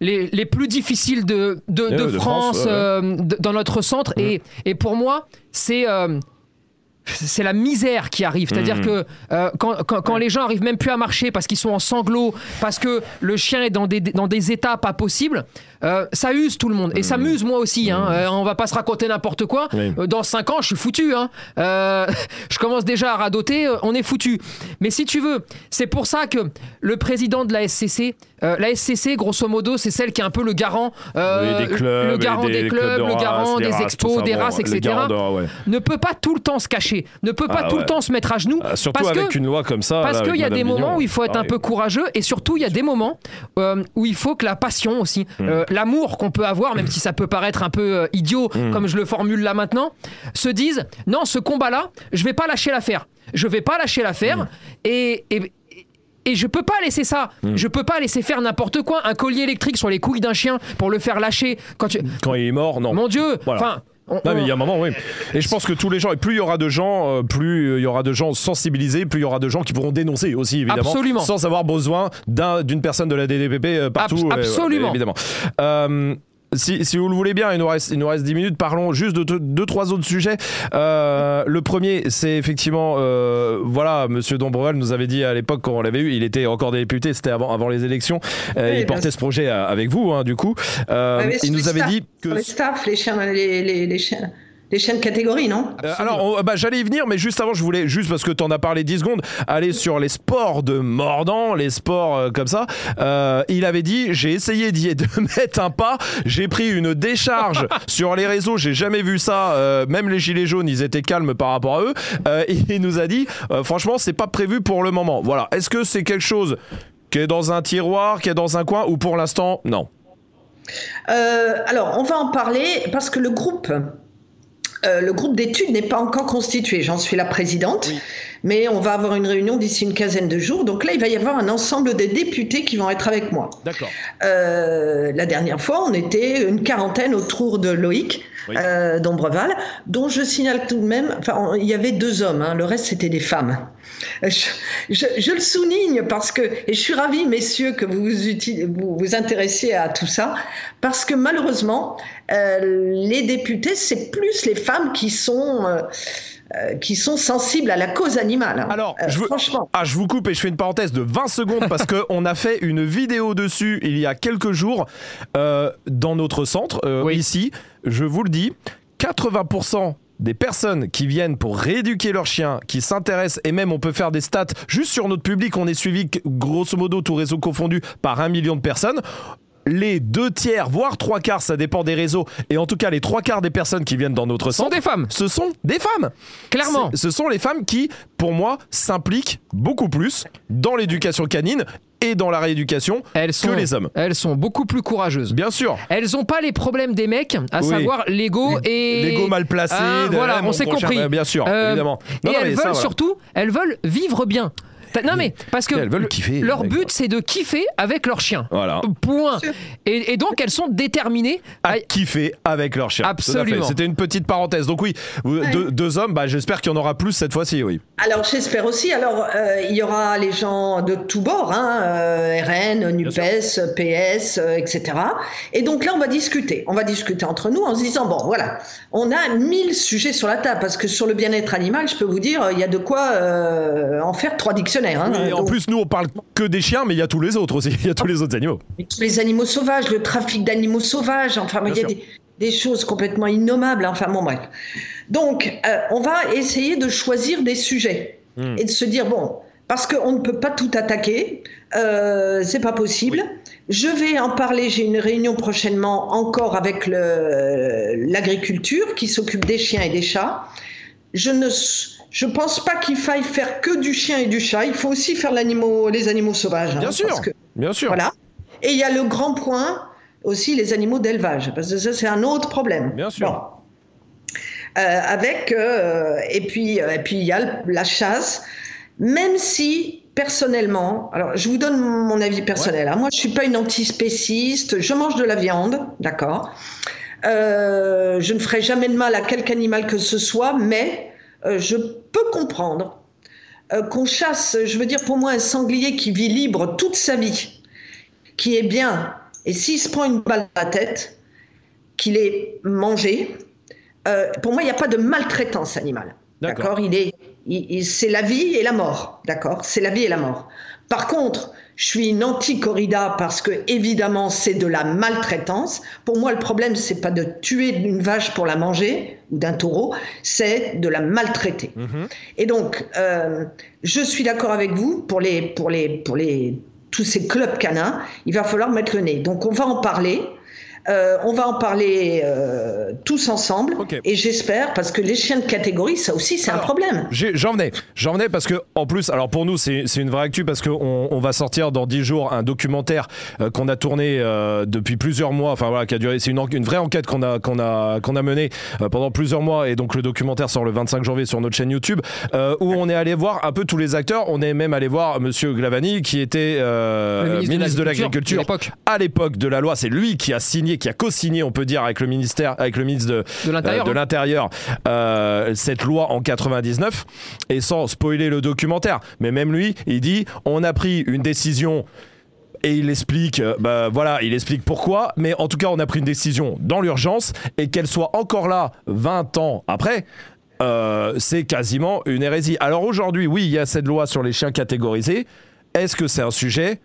les, plus difficiles de, de, France, euh, dans notre centre. Et, et, pour moi, c'est euh, c'est la misère qui arrive. C'est-à-dire mmh. que euh, quand, les gens arrivent même plus à marcher parce qu'ils sont en sanglots, parce que le chien est dans des, dans des états pas possibles, euh, ça use tout le monde. Et ça mmh. m'use moi aussi. Hein. Mmh. Euh, on va pas se raconter n'importe quoi. dans 5 ans, je suis foutu. Hein. je commence déjà à radoter, on est foutu. Mais si tu veux, c'est pour ça que le président de la SCC, la SCC, grosso modo, c'est celle qui est un peu le garant, des clubs, le garant des, clubs, le garant des, expos, des races, etc. Ne peut pas tout le temps se cacher ne peut pas ah tout le temps se mettre à genoux. Ah, surtout avec une loi comme ça. Parce qu'il y a des moments où il faut être un peu courageux et surtout il y a des moments euh, où il faut que la passion aussi, hmm. L'amour qu'on peut avoir, même si ça peut paraître un peu euh, idiot hmm. comme je le formule là maintenant, se disent non, ce combat-là, je vais pas lâcher l'affaire. Je vais pas lâcher l'affaire hmm. et, et et je peux pas laisser ça. Je peux pas laisser faire n'importe quoi. Un collier électrique sur les couilles d'un chien pour le faire lâcher quand tu... Quand il est mort, non. Mon Dieu. Enfin, non, mais il y a un moment, oui. Et je pense que tous les gens, et plus il y aura de gens, euh, plus il y aura de gens sensibilisés, plus il y aura de gens qui pourront dénoncer aussi, évidemment. Absolument. Sans avoir besoin d'une personne de la DDPP euh, partout. Euh, absolument. évidemment si, vous le voulez bien, il nous reste, il nous reste 10 minutes. Parlons juste de deux, trois autres sujets. Euh, le premier, c'est effectivement, euh, voilà, Monsieur Dombreval nous avait dit à l'époque quand on l'avait eu, il était encore député, c'était avant, avant les élections. Euh, il portait ce projet avec vous, hein, du coup. il nous avait dit que les staff, les chiens, les, les, les chiens les chaînes catégories, non euh, Alors, bah, j'allais y venir, mais juste avant, je voulais, juste parce que tu en as parlé 10 secondes, aller sur les sports de mordant, les sports euh, comme ça. Euh, il avait dit j'ai essayé d'y de mettre un pas, j'ai pris une décharge sur les réseaux, j'ai jamais vu ça. même les gilets jaunes, ils étaient calmes par rapport à eux. et il nous a dit franchement, c'est pas prévu pour le moment. Voilà. Est-ce que c'est quelque chose qui est dans un tiroir, qui est dans un coin, ou pour l'instant, non? Alors, on va en parler parce que le groupe euh, le groupe d'études n'est pas encore constitué. J'en suis la présidente, mais on va avoir une réunion d'ici une quinzaine de jours. Donc là, il va y avoir un ensemble de députés qui vont être avec moi. D'accord. Euh, la dernière fois, on était une quarantaine autour de Loïc euh, d'Ombreval, dont je signale tout de même, enfin, il y avait deux hommes, hein, le reste c'était des femmes. Je, le souligne parce que, et je suis ravie, messieurs, que vous vous, vous intéressiez à tout ça, parce que malheureusement, euh, les députés, c'est plus les femmes qui sont... Euh, euh, qui sont sensibles à la cause animale. Hein. Alors, je franchement. Ah, je vous coupe et je fais une parenthèse de 20 secondes parce qu'on a fait une vidéo dessus il y a quelques jours dans notre centre, ici. Je vous le dis, 80% des personnes qui viennent pour rééduquer leurs chiens, qui s'intéressent, et même on peut faire des stats, juste sur notre public, on est suivi grosso modo, tout réseau confondu, par un million de personnes les deux tiers, voire trois quarts, ça dépend des réseaux, et en tout cas les trois quarts des personnes qui viennent dans notre sont centre, des femmes. ce sont des femmes. Clairement. Ce sont les femmes qui, pour moi, s'impliquent beaucoup plus dans l'éducation canine et dans la rééducation Elles sont, que les hommes. Elles sont beaucoup plus courageuses. Bien sûr. Elles n'ont pas les problèmes des mecs, à Oui. savoir l'ego et. L'ego mal placé. Ah, voilà, on s'est compris. Bien sûr, Euh, évidemment. Non, et non, elles ça, veulent voilà. surtout, elles veulent vivre bien. Non mais parce que Elles veulent kiffer, leur but c'est de kiffer avec leur chien. Voilà. Point. Et, et donc elles sont déterminées à, à kiffer avec leur chien. Absolument. C'était une petite parenthèse. Donc oui, deux, deux hommes, bah, j'espère qu'il y en aura plus cette fois-ci, oui. Alors j'espère aussi. Alors euh, il y aura les gens de tous bords, hein, euh, RN, NUPES, PS, euh, etc. Et donc là on va discuter. On va discuter entre nous en se disant bon voilà, on a mille sujets sur la table parce que sur le bien-être animal, je peux vous dire, il y a de quoi euh, en faire trois dictionnaires. Hein. En plus, nous, on parle que des chiens, mais il y a tous les autres aussi. Il y a tous les autres animaux. Et tous les animaux sauvages, le trafic d'animaux sauvages, enfin, il y a des, des choses complètement innommables, enfin, bon, bref. Donc, euh, on va essayer de choisir des sujets Hmm. et de se dire, bon, parce qu'on ne peut pas tout attaquer, euh, c'est pas possible. Je vais en parler, j'ai une réunion prochainement encore avec l'agriculture qui s'occupe des chiens et des chats. Je ne je pense pas qu'il faille faire que du chien et du chat, il faut aussi faire les animaux sauvages. Bien hein, sûr. parce que- Bien sûr. voilà. Et il y a le grand point aussi, les animaux d'élevage, parce que ça, c'est un autre problème. Bien sûr. Bon. Euh, avec, euh, et puis euh, et puis il y a la chasse, même si personnellement, alors je vous donne mon avis personnel, hein. moi je suis pas une antispéciste, je mange de la viande, d'accord, Euh, je ne ferai jamais de mal à quelque animal que ce soit, mais je peux comprendre euh, qu'on chasse, je veux dire pour moi un sanglier qui vit libre toute sa vie, qui est bien, et s'il se prend une balle à la tête, qu'il est mangé, euh, pour moi il n'y a pas de maltraitance animale. D'accord. Est, il- c'est la vie et la mort. D'accord? C'est la vie et la mort. Par contre, je suis une anti-corrida parce que évidemment c'est de la maltraitance. Pour moi, le problème c'est pas de tuer une vache pour la manger ou d'un taureau, c'est de la maltraiter. Mhm. Et donc, euh, je suis d'accord avec vous pour les, pour les, pour les, tous ces clubs canins. Il va falloir mettre le nez. Donc, on va en parler. Euh, on va en parler euh, tous ensemble. Et j'espère, parce que les chiens de catégorie, ça aussi, c'est un problème. J'en venais, j'en venais parce que en plus, alors pour nous c'est une vraie actu parce qu'on on va sortir dans 10 jours un documentaire euh, qu'on a tourné euh, depuis plusieurs mois, enfin voilà, qui a duré, c'est une, vraie enquête qu'on a qu'on a qu'on a menée euh, pendant plusieurs mois. Et donc le documentaire sort le 25 janvier sur notre chaîne YouTube euh, où on est allé voir un peu tous les acteurs, on est même allé voir Monsieur Glavani qui était euh, ministre, de l'agriculture à l'époque de la loi, c'est lui qui a signé, qui a co-signé, on peut dire, avec le ministère, avec le ministre de, De l'Intérieur, euh, hein. euh, cette loi en 99, et sans spoiler le documentaire. Mais même lui, il dit, on a pris une décision. Et il explique, euh, bah voilà, il explique pourquoi, mais en tout cas, on a pris une décision dans l'urgence, et qu'elle soit encore là 20 ans après, euh, c'est quasiment une hérésie. Alors aujourd'hui, oui, il y a cette loi sur les chiens catégorisés. Est-ce que c'est un sujet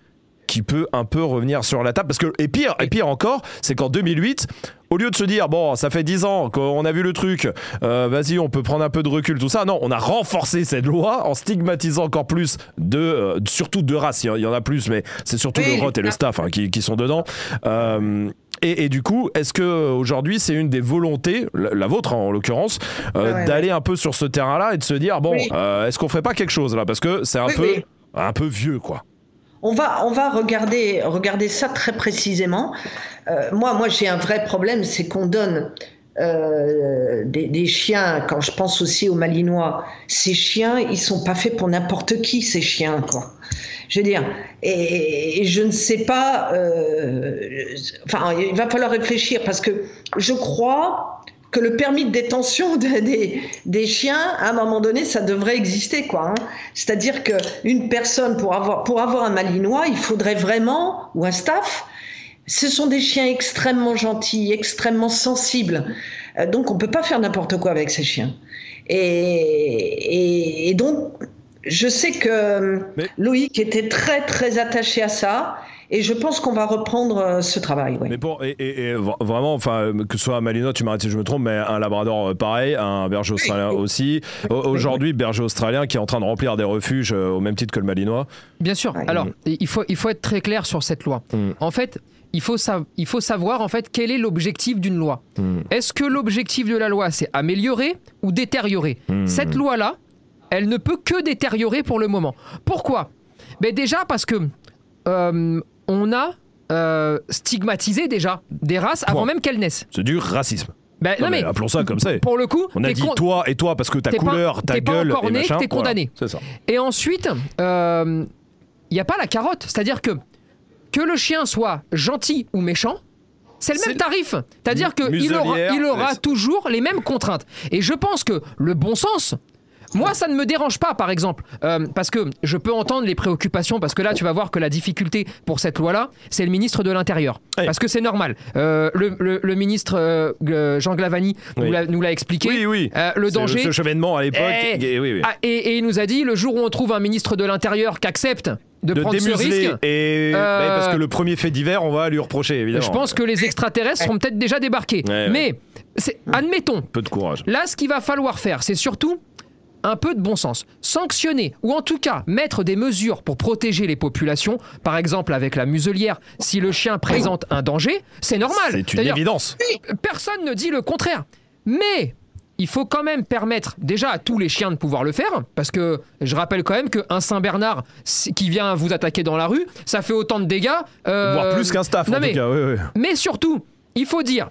qui peut un peu revenir sur la table parce que et pire et pire encore c'est qu'en 2008 au lieu de se dire bon ça fait 10 ans qu'on a vu le truc euh, vas-y on peut prendre un peu de recul tout ça non on a renforcé cette loi en stigmatisant encore plus de euh, surtout deux races il y en- a plus mais c'est surtout Oui. le rot et le staff hein, qui, qui sont dedans Euh, et, et du coup, est-ce que aujourd'hui c'est une des volontés, la, la vôtre hein, en l'occurrence, euh, Ouais, ouais, d'aller un peu sur ce terrain-là et de se dire bon, Oui. euh, est-ce qu'on ferait pas quelque chose là? Parce que c'est un Oui, peu oui. un peu vieux quoi. On va, on va regarder, regarder ça très précisément. Euh, moi, moi j'ai un vrai problème, c'est qu'on donne euh, des, chiens, quand je pense aussi aux Malinois, ces chiens, ils sont pas faits pour n'importe qui, ces chiens, quoi. Je veux dire, et, et je ne sais pas, euh, enfin, il va falloir réfléchir parce que je crois que le permis de détention de- des, des chiens, à un moment donné, ça devrait exister, quoi. hein. C'est-à-dire qu'une personne, pour avoir, pour avoir un malinois, il faudrait vraiment, ou un staff, ce sont des chiens extrêmement gentils, extrêmement sensibles. Euh, donc, on ne peut pas faire n'importe quoi avec ces chiens. Et, et- et donc, je sais que Mais- Loïc était très, très attaché à ça. Et je pense qu'on va reprendre euh, ce travail. Mais pour, et, vraiment, enfin, que ce soit Malinois, tu m'arrêtes si je me trompe, mais un Labrador euh, pareil, un berger australien aussi. Aujourd'hui, berger australien qui est en train de remplir des refuges euh, au même titre que le Malinois. Bien sûr. Alors, il faut, il faut être très clair sur cette loi. Mm. En fait, il faut, il faut savoir en fait quel est l'objectif d'une loi. Mm. Est-ce que l'objectif de la loi c'est améliorer ou détériorer? Mm. Cette loi-là, elle ne peut que détériorer pour le moment. Pourquoi? Mais déjà parce que on a euh, stigmatisé déjà des races avant même qu'elles naissent. C'est du racisme. Ben, non, mais, appelons ça comme ça. Pour le coup, on a dit toi et toi parce que ta couleur, ta gueule, pas et machin, t'es condamné. c'est ça. Et ensuite, il euh, n'y a pas la carotte, c'est-à-dire que que le chien soit gentil ou méchant, c'est le même tarif. C'est-à-dire qu'il aura, il aura toujours les mêmes contraintes. Et je pense que le bon sens, moi, ça ne me dérange pas, par exemple, euh, parce que je peux entendre les préoccupations, parce que là, tu vas voir que la difficulté pour cette loi-là, c'est le ministre de l'Intérieur. Parce que c'est normal. Euh, le, ministre euh, Jean Glavani nous l'a expliqué. Oui, oui. le danger. Ce chevènement à l'époque. Eh, ah, et, il nous a dit le jour où on trouve un ministre de l'Intérieur qui accepte de, prendre ce risque. Et parce que le premier fait divers, on va lui reprocher, évidemment. Je pense que les extraterrestres seront peut-être déjà débarqués. Mais, admettons. Peu de courage. Là, ce qu'il va falloir faire, c'est surtout un peu de bon sens. Sanctionner, ou en tout cas mettre des mesures pour protéger les populations, par exemple avec la muselière, si le chien présente un danger, c'est normal. C'est une évidence. Personne ne dit le contraire. Mais il faut quand même permettre déjà à tous les chiens de pouvoir le faire, parce que je rappelle quand même qu'un Saint-Bernard qui vient vous attaquer dans la rue, ça fait autant de dégâts. Euh, Voire plus qu'un staff, en mais, tout cas. Mais surtout, il faut dire,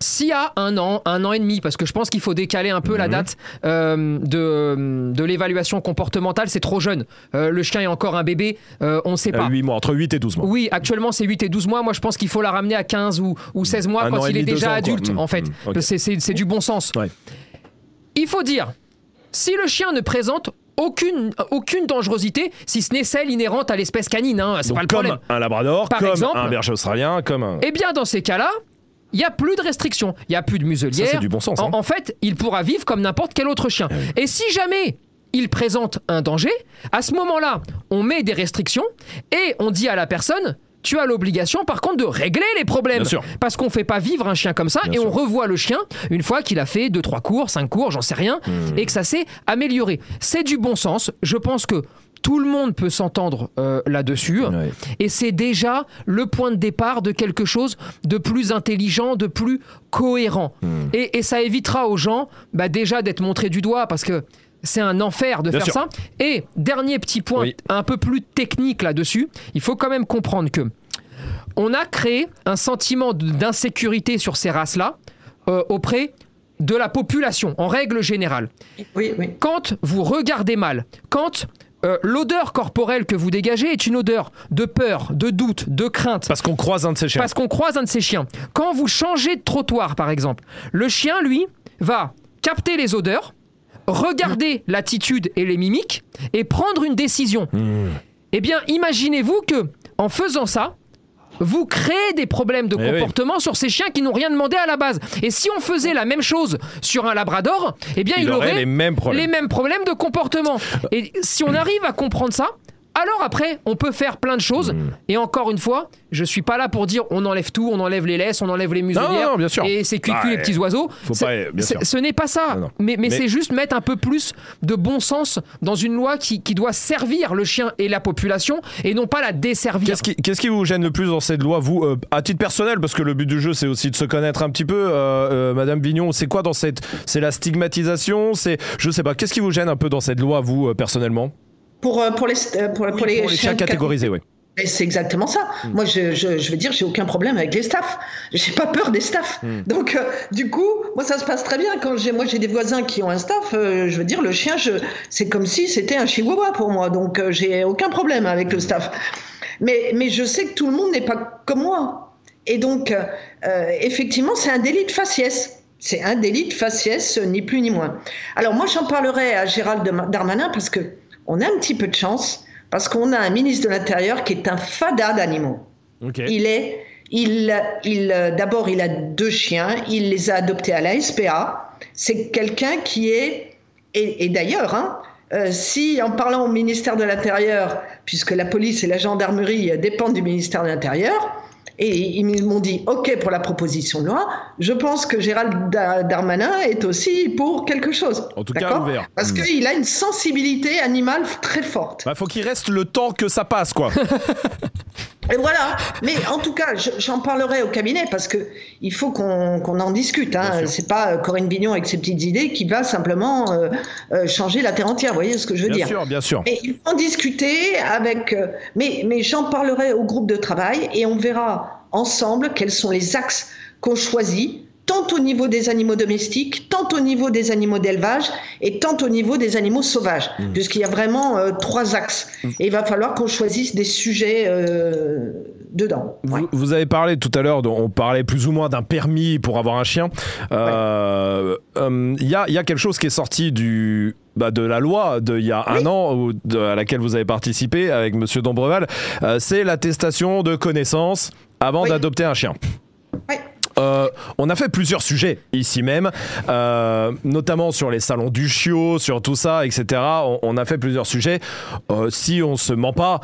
s'il y a un an, un an et demi, parce que je pense qu'il faut décaler un peu la mhm. date euh, de, de l'évaluation comportementale, c'est trop jeune. Euh, le chien est encore un bébé, euh, on ne sait pas. 8 mois, entre 8 et 12 mois. Oui, actuellement c'est 8 et 12 mois. Moi je pense qu'il faut la ramener à 15 ou, ou 16 mois quand il est déjà adulte, en fait. Mhm. C'est du bon sens. Il faut dire, si le chien ne présente aucune, aucune dangerosité, si ce n'est celle inhérente à l'espèce canine. Hein, c'est pas le comme un labrador, comme un berger australien, comme un... Eh bien, dans ces cas-là, il n'y a plus de restrictions, il n'y a plus de muselière. c'est du bon sens. Hein. En, fait, il pourra vivre comme n'importe quel autre chien. Eh et si jamais il présente un danger, à ce moment-là, on met des restrictions et on dit à la personne tu as l'obligation par contre de régler les problèmes. Parce qu'on ne fait pas vivre un chien comme ça et on revoit le chien une fois qu'il a fait 2 3 cours, 5 cours, j'en sais rien hmm. et que ça s'est amélioré. C'est du bon sens. Je pense que tout le monde peut s'entendre euh, là-dessus. Et c'est déjà le point de départ de quelque chose de plus intelligent, de plus cohérent. Hmm. Et, ça évitera aux gens bah, déjà d'être montrés du doigt parce que c'est un enfer de faire ça. Et dernier petit point un peu plus technique là-dessus, il faut quand même comprendre que on a créé un sentiment d'insécurité sur ces races-là euh, auprès de la population en règle générale. Quand vous regardez mal, quand euh, l'odeur corporelle que vous dégagez est une odeur de peur, de doute, de crainte. Parce qu'on croise un de ses chiens. Parce qu'on croise un de ses chiens. Quand vous changez de trottoir, par exemple, le chien, lui, va capter les odeurs, regarder l'attitude et les mimiques et prendre une décision. Mmh. Eh bien, imaginez-vous que, en faisant ça, vous créez des problèmes de eh comportement sur ces chiens qui n'ont rien demandé à la base. Et si on faisait la même chose sur un labrador, eh bien il, aurait, les mêmes, les mêmes problèmes de comportement. Et si on arrive à comprendre ça, alors après, on peut faire plein de choses. Hmm. Et encore une fois, je suis pas là pour dire on enlève tout, on enlève les laisses, on enlève les muselières bien sûr. et c'est les petits oiseaux. Ce n'est pas ça. Mais, mais, c'est juste mettre un peu plus de bon sens dans une loi qui, qui, doit servir le chien et la population et non pas la desservir. Qu'est-ce qui, qui vous gêne le plus dans cette loi, vous, euh, à titre personnel, parce que le but du jeu c'est aussi de se connaître un petit peu, euh, euh, Madame Vignon, c'est quoi dans cette, c'est la stigmatisation, c'est, je sais pas, qu'est-ce qui vous gêne un peu dans cette loi, vous personnellement? Pour, euh, pour, les, euh, pour, les, chiens catégorisés, oui. C'est exactement ça. Hmm. Moi, je, je, je, veux dire, j'ai aucun problème avec les staffs. J'ai pas peur des staffs. Hmm. Donc, euh, du coup, moi, ça se passe très bien. Quand j'ai, moi, j'ai des voisins qui ont un staff. je veux dire, le chien, je, c'est comme si c'était un chihuahua pour moi. Donc, j'ai aucun problème avec le staff. Mais, mais je sais que tout le monde n'est pas comme moi. Et donc, effectivement, c'est un délit de faciès. C'est un délit de faciès, ni plus ni moins. Alors, moi, j'en parlerai à Gérald Darmanin parce que on a un petit peu de chance parce qu'on a un ministre de l'Intérieur qui est un fada d'animaux. Il est, il, il, d'abord, il a deux chiens, il les a adoptés à la SPA. C'est quelqu'un qui est, et, d'ailleurs, hein, euh, si en parlant au ministère de l'Intérieur, puisque la police et la gendarmerie dépendent du ministère de l'Intérieur, et ils m'ont dit OK pour la proposition de loi. Je pense que Gérald Darmanin est aussi pour quelque chose. En tout cas, ouvert. Parce hmm. qu'il a une sensibilité animale très forte. Il bah, faut qu'il reste le temps que ça passe, quoi. Et voilà. Mais en tout cas, j'en parlerai au cabinet parce que il faut qu'on en discute. Hein. C'est pas euh, Corinne Bignon avec ses petites idées qui va simplement euh, euh, changer la terre entière. Vous voyez ce que je veux dire Bien sûr, bien sûr. Et il faut en discuter avec. mais mais j'en parlerai au groupe de travail et on verra ensemble quels sont les axes qu'on choisit tant au niveau des animaux domestiques, tant au niveau des animaux d'élevage et tant au niveau des animaux sauvages, mmh. puisqu'il y a vraiment euh, trois axes. Mmh. Et il va falloir qu'on choisisse des sujets euh, dedans. Vous, avez parlé tout à l'heure, on parlait plus ou moins d'un permis pour avoir un chien. Euh, il y, a, quelque chose qui est sorti du, bah, de la loi d'il y a un an à laquelle vous avez participé avec Monsieur Dombreval, c'est l'attestation de connaissance avant d'adopter un chien. Oui. Euh, on a fait plusieurs sujets ici même, euh, notamment sur les salons du chiot, sur tout ça, etc. On, a fait plusieurs sujets. Euh, si on se ment pas,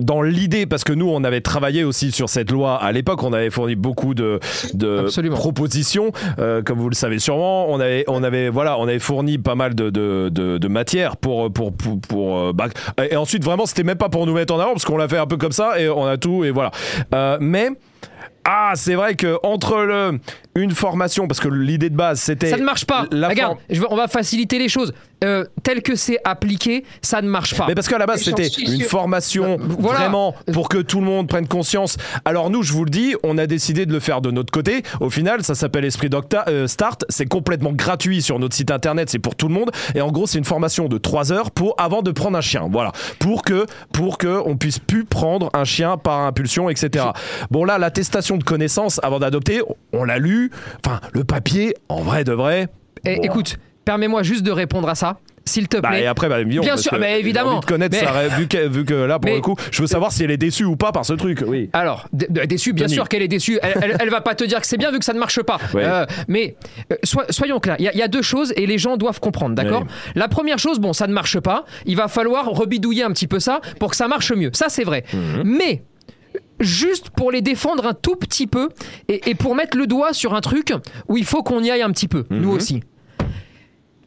dans l'idée, parce que nous, on avait travaillé aussi sur cette loi à l'époque, on avait fourni beaucoup de, propositions, comme vous le savez sûrement. On avait, on avait, voilà, on avait fourni pas mal de, de, matière pour, pour, pour, bah, et ensuite vraiment, c'était même pas pour nous mettre en avant, parce qu'on l'a fait un peu comme ça et on a tout et voilà. mais ah, c'est vrai que entre le une formation, parce que l'idée de base c'était. Ça ne marche pas. Regarde, on va faciliter les choses. Euh, tel que c'est appliqué, ça ne marche pas. Mais parce qu'à la base c'était une formation euh, vraiment pour que tout le monde prenne conscience. Alors nous, je vous le dis, on a décidé de le faire de notre côté. Au final, ça s'appelle Esprit Docta euh, Start. C'est complètement gratuit sur notre site internet. C'est pour tout le monde. Et en gros, c'est une formation de 3 heures pour avant de prendre un chien. Voilà, pour que pour que on puisse plus prendre un chien par impulsion, etc. Bon là, l'attestation de connaissance avant d'adopter, on l'a lu. Enfin, le papier, en vrai de vrai. Eh, écoute, permets-moi juste de répondre à ça s'il te bah, plaît. et après, bah, bien sûr, mais évidemment. Envie de connaître ça, vu que, vu que là, pour le coup, je veux savoir si elle est déçue ou pas par ce truc. Oui. Alors, déçue, bien sûr qu'elle est déçue. Elle, elle, va pas te dire que c'est bien vu que ça ne marche pas. Euh, mais euh, soyons clairs, il y, a deux choses et les gens doivent comprendre, d'accord La première chose, bon, ça ne marche pas. Il va falloir rebidouiller un petit peu ça pour que ça marche mieux. Ça, c'est vrai. Mhm. Mais juste pour les défendre un tout petit peu et, pour mettre le doigt sur un truc où il faut qu'on y aille un petit peu, nous mhm. aussi.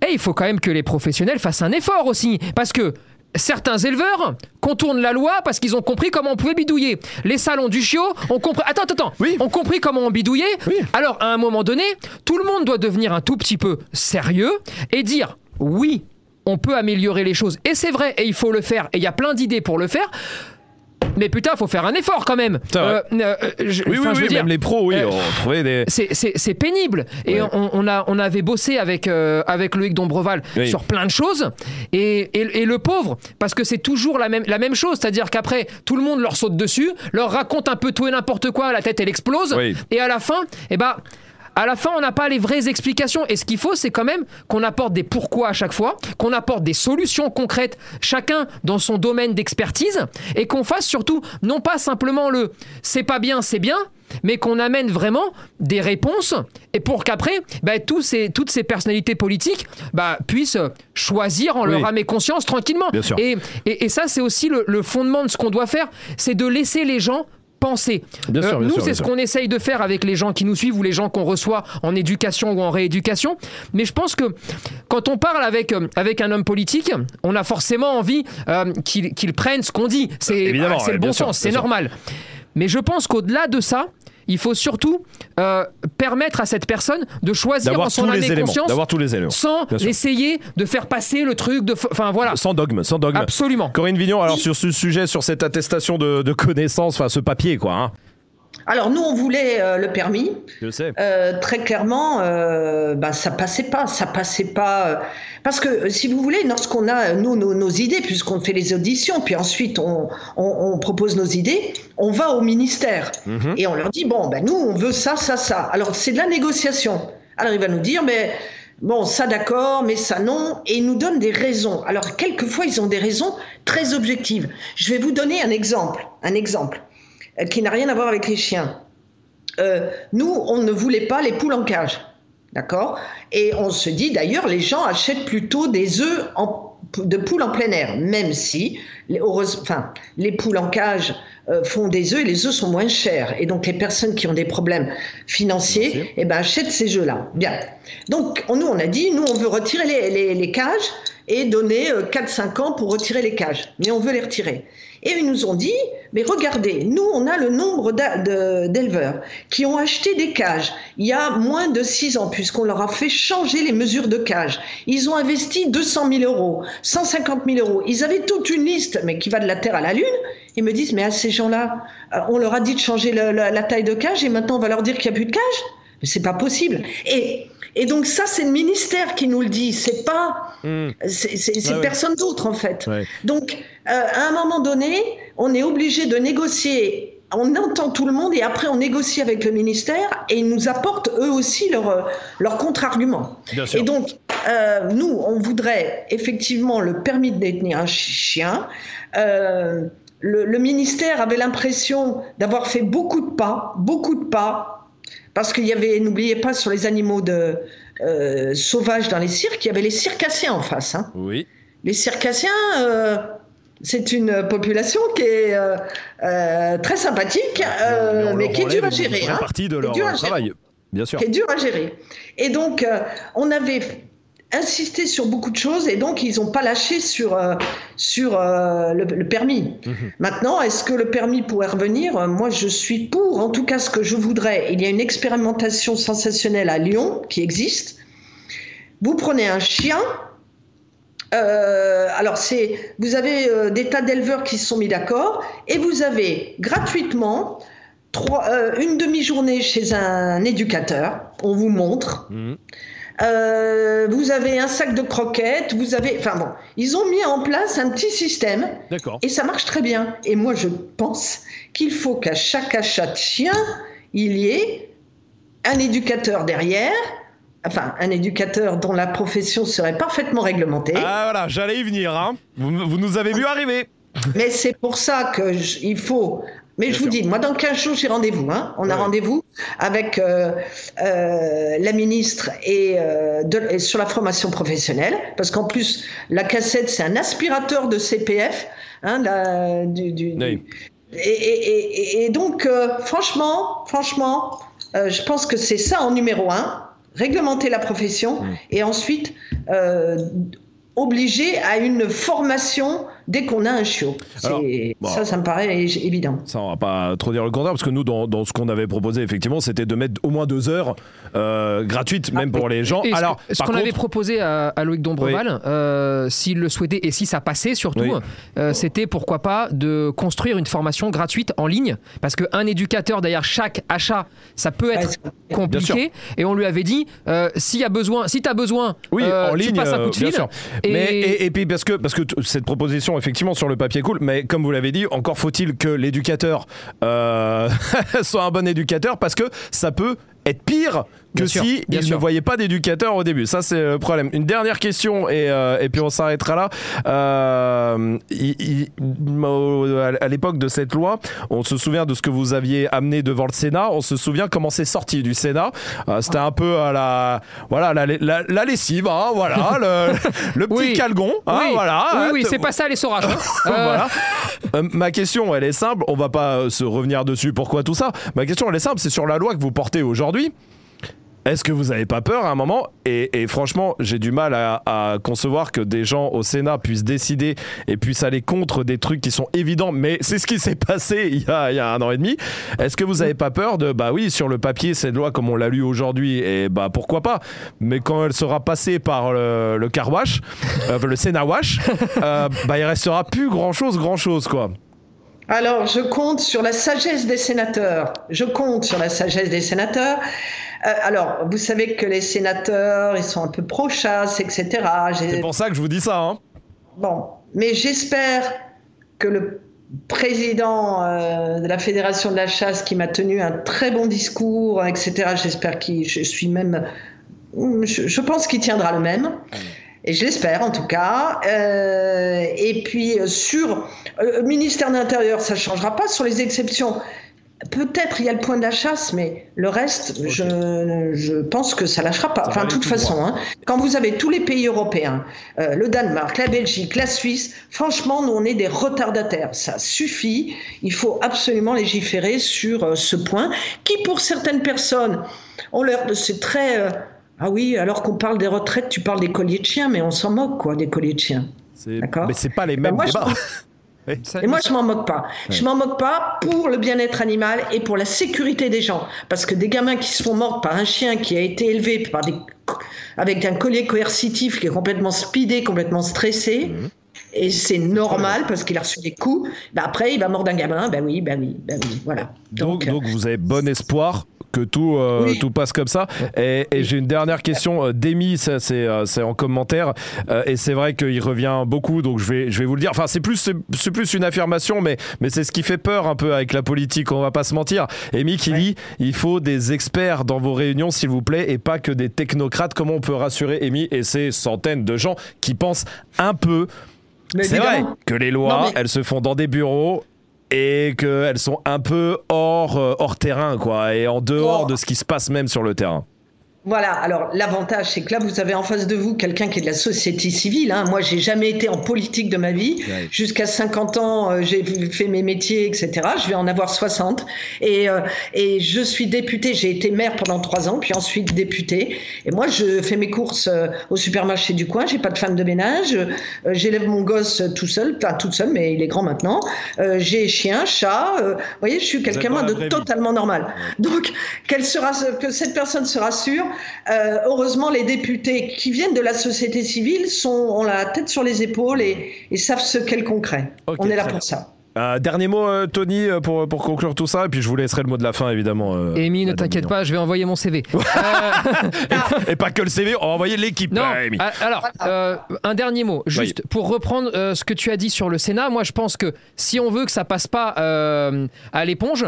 Et il faut quand même que les professionnels fassent un effort aussi, parce que certains éleveurs contournent la loi parce qu'ils ont compris comment on pouvait bidouiller. Les salons du chiot ont compris. Attends, attends, oui. ont compris comment on bidouillait. Alors, à un moment donné, tout le monde doit devenir un tout petit peu sérieux et dire oui, on peut améliorer les choses. Et c'est vrai, et il faut le faire. Et il y a plein d'idées pour le faire mais putain, faut faire un effort quand même. Euh, euh, oui, oui, oui même les pros, oui, euh, ont trouvé des. C'est pénible. Et on, a, on avait bossé avec, avec Loïc Dombreval sur plein de choses. Et, et, le pauvre, parce que c'est toujours la même, la même chose. C'est-à-dire qu'après, tout le monde leur saute dessus, leur raconte un peu tout et n'importe quoi, la tête elle explose. Et à la fin, eh ben à la fin, on n'a pas les vraies explications. Et ce qu'il faut, c'est quand même qu'on apporte des pourquoi à chaque fois, qu'on apporte des solutions concrètes, chacun dans son domaine d'expertise, et qu'on fasse surtout non pas simplement le c'est pas bien, c'est bien, mais qu'on amène vraiment des réponses et pour qu'après, bah, tous ces, toutes ces personnalités politiques bah, puissent choisir en leur âme et conscience tranquillement. Et, et, ça, c'est aussi le, le fondement de ce qu'on doit faire, c'est de laisser les gens penser. Euh, nous, c'est ce qu'on essaye de faire avec les gens qui nous suivent ou les gens qu'on reçoit en éducation ou en rééducation. Mais je pense que quand on parle avec, euh, avec un homme politique, on a forcément envie euh, qu'il prenne ce qu'on dit. C'est le bon sens, c'est normal. Mais je pense qu'au-delà de ça, il faut surtout euh, permettre à cette personne de choisir en son conscience tous les éléments, sans essayer de faire passer le truc de enfin voilà. Sans dogme sans dogme. Absolument. Corinne Vignon alors sur ce sujet sur cette attestation de, de connaissance enfin ce papier quoi hein. Alors nous, on voulait euh, le permis. Je sais. Euh, très clairement, euh, bah, ça passait pas, ça passait pas. parce que si vous voulez, lorsqu'on a nous nos, idées, puisqu'on fait les auditions, puis ensuite on, on, propose nos idées, on va au ministère mhm. et on leur dit bon, ben nous on veut ça, ça, ça. Alors c'est de la négociation. Alors il va nous dire mais Bon, ça d'accord, mais ça non, et ils nous donnent des raisons. Alors, quelquefois, ils ont des raisons très objectives. Je vais vous donner un exemple. Un exemple. Euh, qui n'a rien à voir avec les chiens. Euh, nous, on ne voulait pas les poules en cage. D'accord? Et on se dit d'ailleurs, les gens achètent plutôt des œufs de poules en plein air, même si les, enfin, les poules en cage euh, font des œufs et les œufs sont moins chers. Et donc les personnes qui ont des problèmes financiers eh ben, achètent ces œufs-là. Bien. Donc nous, on a dit, nous, on veut retirer les, les cages et donner 4-5 euh, ans pour retirer les cages. Mais on veut les retirer. Et ils nous ont dit, mais regardez, nous, on a le nombre d'éleveurs qui ont acheté des cages il y a moins de 6 ans, puisqu'on leur a fait changer les mesures de cages. Ils ont investi 200 000 euros, 150 000 euros. Ils avaient toute une liste, mais qui va de la Terre à la Lune. Ils me disent, mais à ces gens-là, euh, on leur a dit de changer la, taille de cage et maintenant on va leur dire qu'il n'y a plus de cage Mais c'est pas possible. Et et donc ça, c'est le ministère qui nous le dit. C'est pas, hmm. c'est personne d'autre en fait. Donc euh, à un moment donné, on est obligé de négocier. On entend tout le monde et après on négocie avec le ministère et ils nous apportent eux aussi leur, leur contre-argument. Et donc euh, nous, on voudrait effectivement le permis de détenir un chien. Euh, le, le ministère avait l'impression d'avoir fait beaucoup de pas, beaucoup de pas parce qu'il y avait, n'oubliez pas, sur les animaux de, euh, sauvages dans les cirques, il y avait les circassiens en face. Hein. Oui. Les circassiens, euh, c'est une population qui est euh, très sympathique, mais, qui est dure à gérer. Hein. partie de leur travail, bien sûr. Qui est dure à gérer. Et donc, on avait insisté sur beaucoup de choses et donc ils n'ont pas lâché sur, euh, sur euh, le, permis. Mhm. Maintenant, est-ce que le permis pourrait revenir? Moi, je suis pour. En tout cas, ce que je voudrais, il y a une expérimentation sensationnelle à Lyon qui existe. Vous prenez un chien. Euh, alors, c'est, vous avez des tas d'éleveurs qui se sont mis d'accord et vous avez gratuitement trois, une demi-journée chez un éducateur. On vous montre. Mhm. Euh, vous avez un sac de croquettes, vous avez. Enfin bon, ils ont mis en place un petit système. D'accord. Et ça marche très bien. Et moi, je pense qu'il faut qu'à chaque achat de chien, il y ait un éducateur derrière. Enfin, un éducateur dont la profession serait parfaitement réglementée. Ah voilà, j'allais y venir. Hein. Vous, nous avez vu arriver. Mais c'est pour ça qu'il faut mais je vous dis, moi, dans 15 jours, j'ai rendez-vous. Hein. On a rendez-vous avec euh, euh, la ministre et, euh, sur la formation professionnelle, parce qu'en plus, la cassette, c'est un aspirateur de CPF. Hein, du, Et, donc, franchement, franchement, je pense que c'est ça en numéro un réglementer la profession mm. et ensuite obligé à une formation dès qu'on a un chiot. ça, ça me paraît évident. Ça, on va pas trop dire le contraire, parce que nous, dans, ce qu'on avait proposé, effectivement, c'était de mettre au moins deux heures euh, gratuites, même pour les gens. Alors, ce, qu'on avait proposé à, Loïc Dombreval, euh, s'il le souhaitait et si ça passait surtout, euh, c'était pourquoi pas de construire une formation gratuite en ligne, parce qu'un éducateur derrière chaque achat, ça peut être compliqué. Et on lui avait dit, s'il y a besoin, si tu as besoin, oui, en ligne, tu passes un coup de fil. Et... et, puis parce que, parce que cette proposition, effectivement, sur le papier cool, mais comme vous l'avez dit, encore faut-il que l'éducateur euh, soit un bon éducateur parce que ça peut être pire que si il ne voyait pas d'éducateur au début. Ça, c'est le problème. Une dernière question et, euh, et puis on s'arrêtera là. Euh, à l'époque de cette loi, on se souvient de ce que vous aviez amené devant le Sénat. On se souvient comment c'est sorti du Sénat. Euh, c'était un peu à la, voilà, la, la, lessive, hein, voilà, le, petit calgon. Hein, oui. voilà. Oui, oui, c'est pas ça les saurages. Hein. voilà. ma question, elle est simple. On va pas se revenir dessus. Pourquoi tout ça? Ma question, elle est simple. C'est sur la loi que vous portez aujourd'hui. Est-ce que vous n'avez pas peur à un moment et, franchement, j'ai du mal à, concevoir que des gens au Sénat puissent décider et puissent aller contre des trucs qui sont évidents, mais c'est ce qui s'est passé il y, a, un an et demi. Est-ce que vous n'avez pas peur de, bah oui, sur le papier, cette loi comme on l'a lu aujourd'hui, et bah pourquoi pas, mais quand elle sera passée par le, le car wash, euh, le Sénat wash, euh, bah il restera plus grand-chose, grand-chose quoi. Alors, je compte sur la sagesse des sénateurs. Je compte sur la sagesse des sénateurs. Euh, alors, vous savez que les sénateurs, ils sont un peu pro-chasse, etc. C'est pour ça que je vous dis ça. Hein. Bon, mais j'espère que le président euh, de la Fédération de la chasse, qui m'a tenu un très bon discours, etc., j'espère qu'il, je suis même, je, pense qu'il tiendra le même. Et je l'espère en tout cas. Euh, et puis sur le ministère de l'Intérieur, ça ne changera pas. Sur les exceptions, Peut-être il y a le point de la chasse, mais le reste, je, je, pense que ça lâchera pas. enfin, de toute façon, hein, quand vous avez tous les pays européens, euh, le Danemark, la Belgique, la Suisse, franchement, nous on est des retardataires. Ça suffit. Il faut absolument légiférer sur euh, ce point, qui pour certaines personnes, on leur, c'est très euh, ah oui, alors qu'on parle des retraites, tu parles des colliers de chiens, mais on s'en moque quoi, des colliers de chiens. D'accord. Mais c'est pas les mêmes ben, débats. Et moi, je m'en moque pas. Je m'en moque pas pour le bien-être animal et pour la sécurité des gens. Parce que des gamins qui se font mordre par un chien qui a été élevé par des... avec un collier coercitif qui est complètement speedé, complètement stressé, mhm. et c'est normal parce qu'il a reçu des coups, ben après, il va mordre un gamin. Ben oui, ben oui, ben oui, voilà. Donc, donc vous avez bon espoir que tout, euh, tout passe comme ça. Et, j'ai une dernière question euh, d'Emi, euh, c'est en commentaire. et c'est vrai qu'il revient beaucoup, donc je vais, je vais vous le dire. Enfin, c'est plus, c'est plus une affirmation, mais, mais c'est ce qui fait peur un peu avec la politique, on va pas se mentir. Emi qui dit il faut des experts dans vos réunions, s'il vous plaît, et pas que des technocrates. Comment on peut rassurer Emi et ces centaines de gens qui pensent un peu? C'est vrai que les lois, elles se font dans des bureaux et qu'elles sont un peu hors, euh, hors terrain, quoi, et en dehors de ce qui se passe même sur le terrain. Voilà, alors l'avantage, c'est que là, vous avez en face de vous quelqu'un qui est de la société civile. Hein. Moi, j'ai jamais été en politique de ma vie. Jusqu'à 50 ans, euh, j'ai fait mes métiers, etc. Je vais en avoir 60. Et, euh, et je suis députée, j'ai été maire pendant trois ans, puis ensuite députée. Et moi, je fais mes courses euh, au supermarché du coin, j'ai pas de femme de ménage, j'élève mon gosse tout seul, pas toute seule, mais il est grand maintenant. j'ai chien, chat. vous voyez, je suis quelqu'un de totalement normal. Donc, qu'elle sera, que cette personne se rassure, euh, heureusement, les députés qui viennent de la société civile sont, ont la tête sur les épaules et, savent ce qu'est le concret. On est là pour ça. Euh, dernier mot, euh, Tony, pour, pour conclure tout ça, et puis je vous laisserai le mot de la fin, évidemment. Euh, Amy, ne t'inquiète pas, je vais envoyer mon CV. et, pas que le CV, on va envoyer l'équipe. Non, alors, un dernier mot, juste pour reprendre ce que tu as dit sur le Sénat, moi je pense que si on veut que ça passe pas à l'éponge,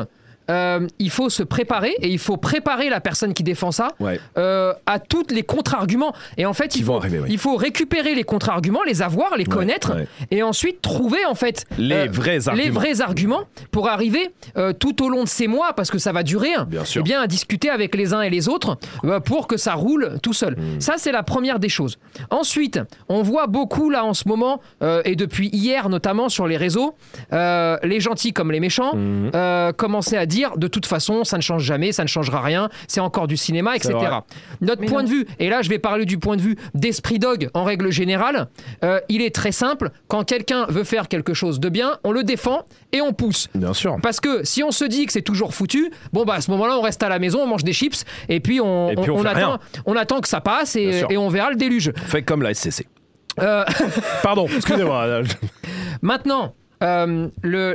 euh, il faut se préparer et il faut préparer la personne qui défend ça euh, à tous les contre-arguments. Et en fait, il faut, il faut, récupérer les contre-arguments, les avoir, les connaître et ensuite trouver en fait les, euh, vrais, arguments. les vrais arguments pour arriver tout au long de ces mois, parce que ça va durer, hein, bien, eh bien à discuter avec les uns et les autres pour que ça roule tout seul. Hmm. Ça, c'est la première des choses. Ensuite, on voit beaucoup là en ce moment et depuis hier notamment sur les réseaux, les gentils comme les méchants hmm. commencer à dire dire de toute façon, ça ne change jamais, ça ne changera rien, c'est encore du cinéma, etc. Notre point de vue, et là je vais parler du point de vue d'Esprit Dog en règle générale, euh, il est très simple. Quand quelqu'un veut faire quelque chose de bien, on le défend et on pousse. Bien sûr. Parce que si on se dit que c'est toujours foutu, bon bah à ce moment-là on reste à la maison, on mange des chips et puis on, attend, on attend que ça passe et, on verra le déluge. Fait comme la SCC. Euh, Pardon, excusez-moi. Maintenant, euh,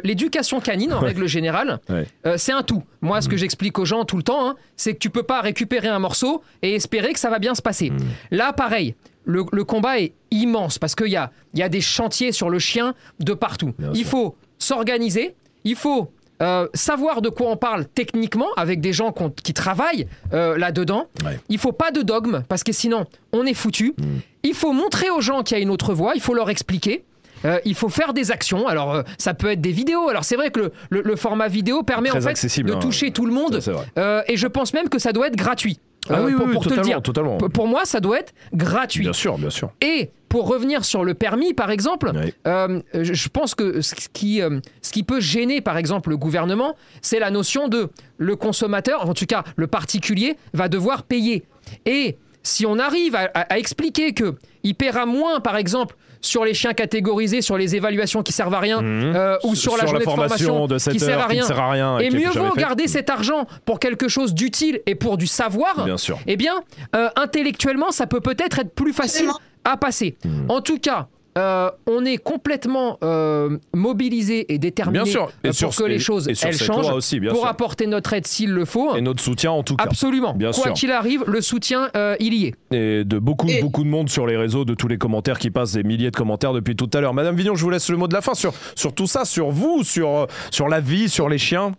l'éducation canine, en règle générale, euh, c'est un tout. Moi, ce que mm. j'explique aux gens tout le temps, hein, c'est que tu peux pas récupérer un morceau et espérer que ça va bien se passer. Mm. Là, pareil. Le, combat est immense parce qu'il y a, y a des chantiers sur le chien de partout. il faut s'organiser, il faut euh, savoir de quoi on parle techniquement avec des gens qui travaillent là-dedans. Il faut pas de dogme parce que sinon on est foutu. Mm. Il faut montrer aux gens qu'il y a une autre voie, il faut leur expliquer. Euh, il faut faire des actions. Alors, euh, ça peut être des vidéos. Alors, c'est vrai que le, format vidéo permet en fait de hein. toucher tout le monde. Euh, et je pense même que ça doit être gratuit. Ah oui, pour, te le dire. Totalement. Pour moi, ça doit être gratuit. Bien sûr, bien sûr. Et pour revenir sur le permis, par exemple, je pense que ce qui, ce qui peut gêner, par exemple, le gouvernement, c'est la notion de le consommateur, en tout cas le particulier, va devoir payer. Et si on arrive à, à expliquer que il paiera moins, par exemple, sur les chiens catégorisés, sur les évaluations qui servent à rien, mhm. euh, ou sur, la journée de formation, qui, sert à rien. et mieux vaut garder cet argent pour quelque chose d'utile et pour du savoir. Bien sûr. Eh bien, euh, intellectuellement, ça peut peut-être être plus facile à passer. Mhm. En tout cas, euh, on est complètement euh, mobilisé et déterminé euh, pour que les choses elles changent, aussi, pour apporter notre aide s'il le faut. Et notre soutien en tout cas. Absolument. Bien Quoi qu'il arrive, le soutien, il y est. Et de beaucoup, beaucoup de monde sur les réseaux, de tous les commentaires qui passent, des milliers de commentaires depuis tout à l'heure. Madame Vignon, je vous laisse le mot de la fin sur, sur tout ça, sur vous, sur, sur la vie, sur les chiens.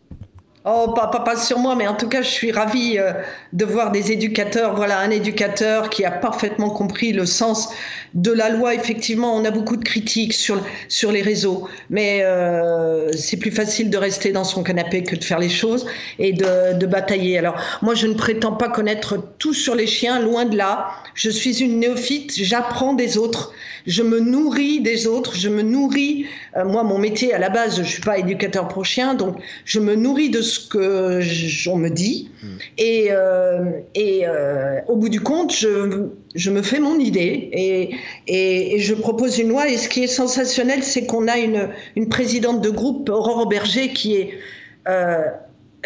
Oh, pas, pas, pas, sur moi, mais en tout cas, je suis ravie euh, de voir des éducateurs. Voilà, un éducateur qui a parfaitement compris le sens de la loi. Effectivement, on a beaucoup de critiques sur, sur les réseaux, mais euh, c'est plus facile de rester dans son canapé que de faire les choses et de, de batailler. Alors, moi, je ne prétends pas connaître tout sur les chiens, loin de là. Je suis une néophyte, j'apprends des autres, je me nourris des autres, je me nourris. Euh, moi, mon métier à la base, je suis pas éducateur pour chiens, donc je me nourris de ce que on me dit. Et, euh, euh, au bout du compte, je, me fais mon idée et, je propose une loi. Et ce qui est sensationnel, c'est qu'on a une, présidente de groupe, Aurore Berger, qui est euh,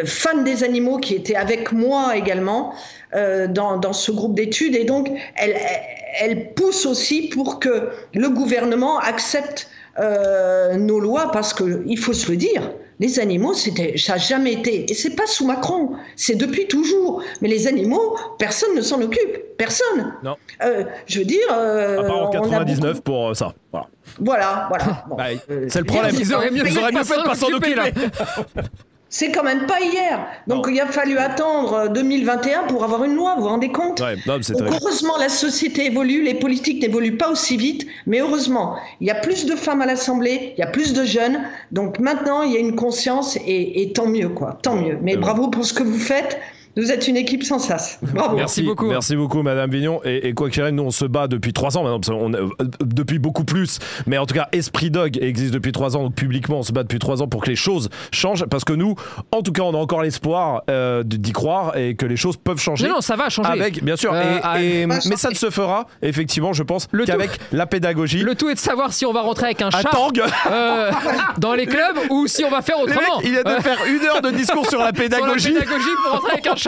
fan des animaux, qui était avec moi également dans, ce groupe d'études. Et donc, elle, pousse aussi pour que le gouvernement accepte nos lois parce qu'il faut se le dire, les animaux, c'était, ça n'a jamais été, et c'est pas sous Macron, c'est depuis toujours. Mais les animaux, personne ne s'en occupe, personne. Non. Euh, je veux dire. Euh, à part en 99 beaucoup... pour ça. Voilà. Voilà, voilà. Bon. Bah, c'est le problème. Ils auraient mieux, ils auraient mieux fait de pas s'en occuper. Là. C'est quand même pas hier. Donc non. il a fallu attendre 2021 pour avoir une loi, vous vous rendez compte ouais, non, Donc, Heureusement, la société évolue, les politiques n'évoluent pas aussi vite, mais heureusement, il y a plus de femmes à l'Assemblée, il y a plus de jeunes, donc maintenant il y a une conscience et, et tant mieux, quoi, tant mieux. Mais bravo pour ce que vous faites. Vous êtes une équipe sans sas. Bravo. Merci beaucoup. Merci beaucoup, Madame Vignon. Et, et quoi qu'il arrive, nous, on se bat depuis trois ans maintenant. On, euh, depuis beaucoup plus. Mais en tout cas, Esprit Dog existe depuis trois ans. Donc, publiquement, on se bat depuis trois ans pour que les choses changent. Parce que nous, en tout cas, on a encore l'espoir euh, d'y croire et que les choses peuvent changer. Non, non, ça va changer. Avec, bien sûr. Euh, et, et, mais ça ne se fera, effectivement, je pense, qu'avec la pédagogie. Le tout est de savoir si on va rentrer avec un chat tang. Euh, dans les clubs ou si on va faire autrement. Mec, il a de faire une heure de discours sur la pédagogie. sur la pédagogie pour rentrer avec un chat.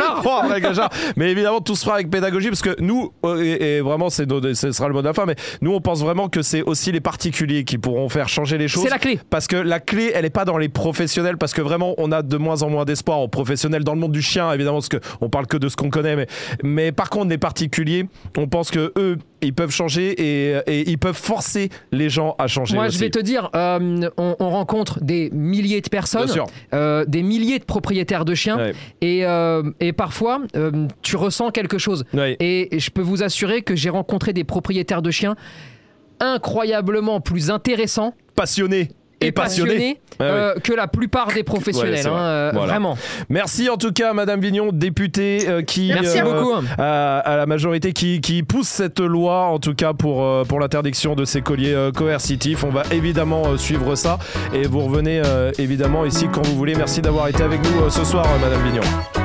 Mais évidemment, tout se fera avec pédagogie parce que nous, et, et vraiment, c'est ce sera le mot de la fin, mais nous, on pense vraiment que c'est aussi les particuliers qui pourront faire changer les choses. C'est la clé. Parce que la clé, elle n'est pas dans les professionnels, parce que vraiment, on a de moins en moins d'espoir en professionnels dans le monde du chien, évidemment, parce qu'on parle que de ce qu'on connaît, mais, mais par contre, les particuliers, on pense que eux, ils peuvent changer et, et, ils peuvent forcer les gens à changer. Moi, aussi. je vais te dire, euh, on, on, rencontre des milliers de personnes, euh, des milliers de propriétaires de chiens, ouais. et, euh, et, parfois, tu ressens quelque chose. Ouais. Et, et, je peux vous assurer que j'ai rencontré des propriétaires de chiens incroyablement plus intéressants, passionnés et passionné, euh, oui. que la plupart des professionnels. Hein, euh, voilà. Vraiment. Merci en tout cas, Madame Vignon, députée euh, qui Merci beaucoup. À, à, la majorité qui, qui, pousse cette loi, en tout cas pour, pour l'interdiction de ces colliers coercitifs. On va évidemment suivre ça et vous revenez évidemment ici quand vous voulez. Merci d'avoir été avec nous ce soir, Madame Vignon.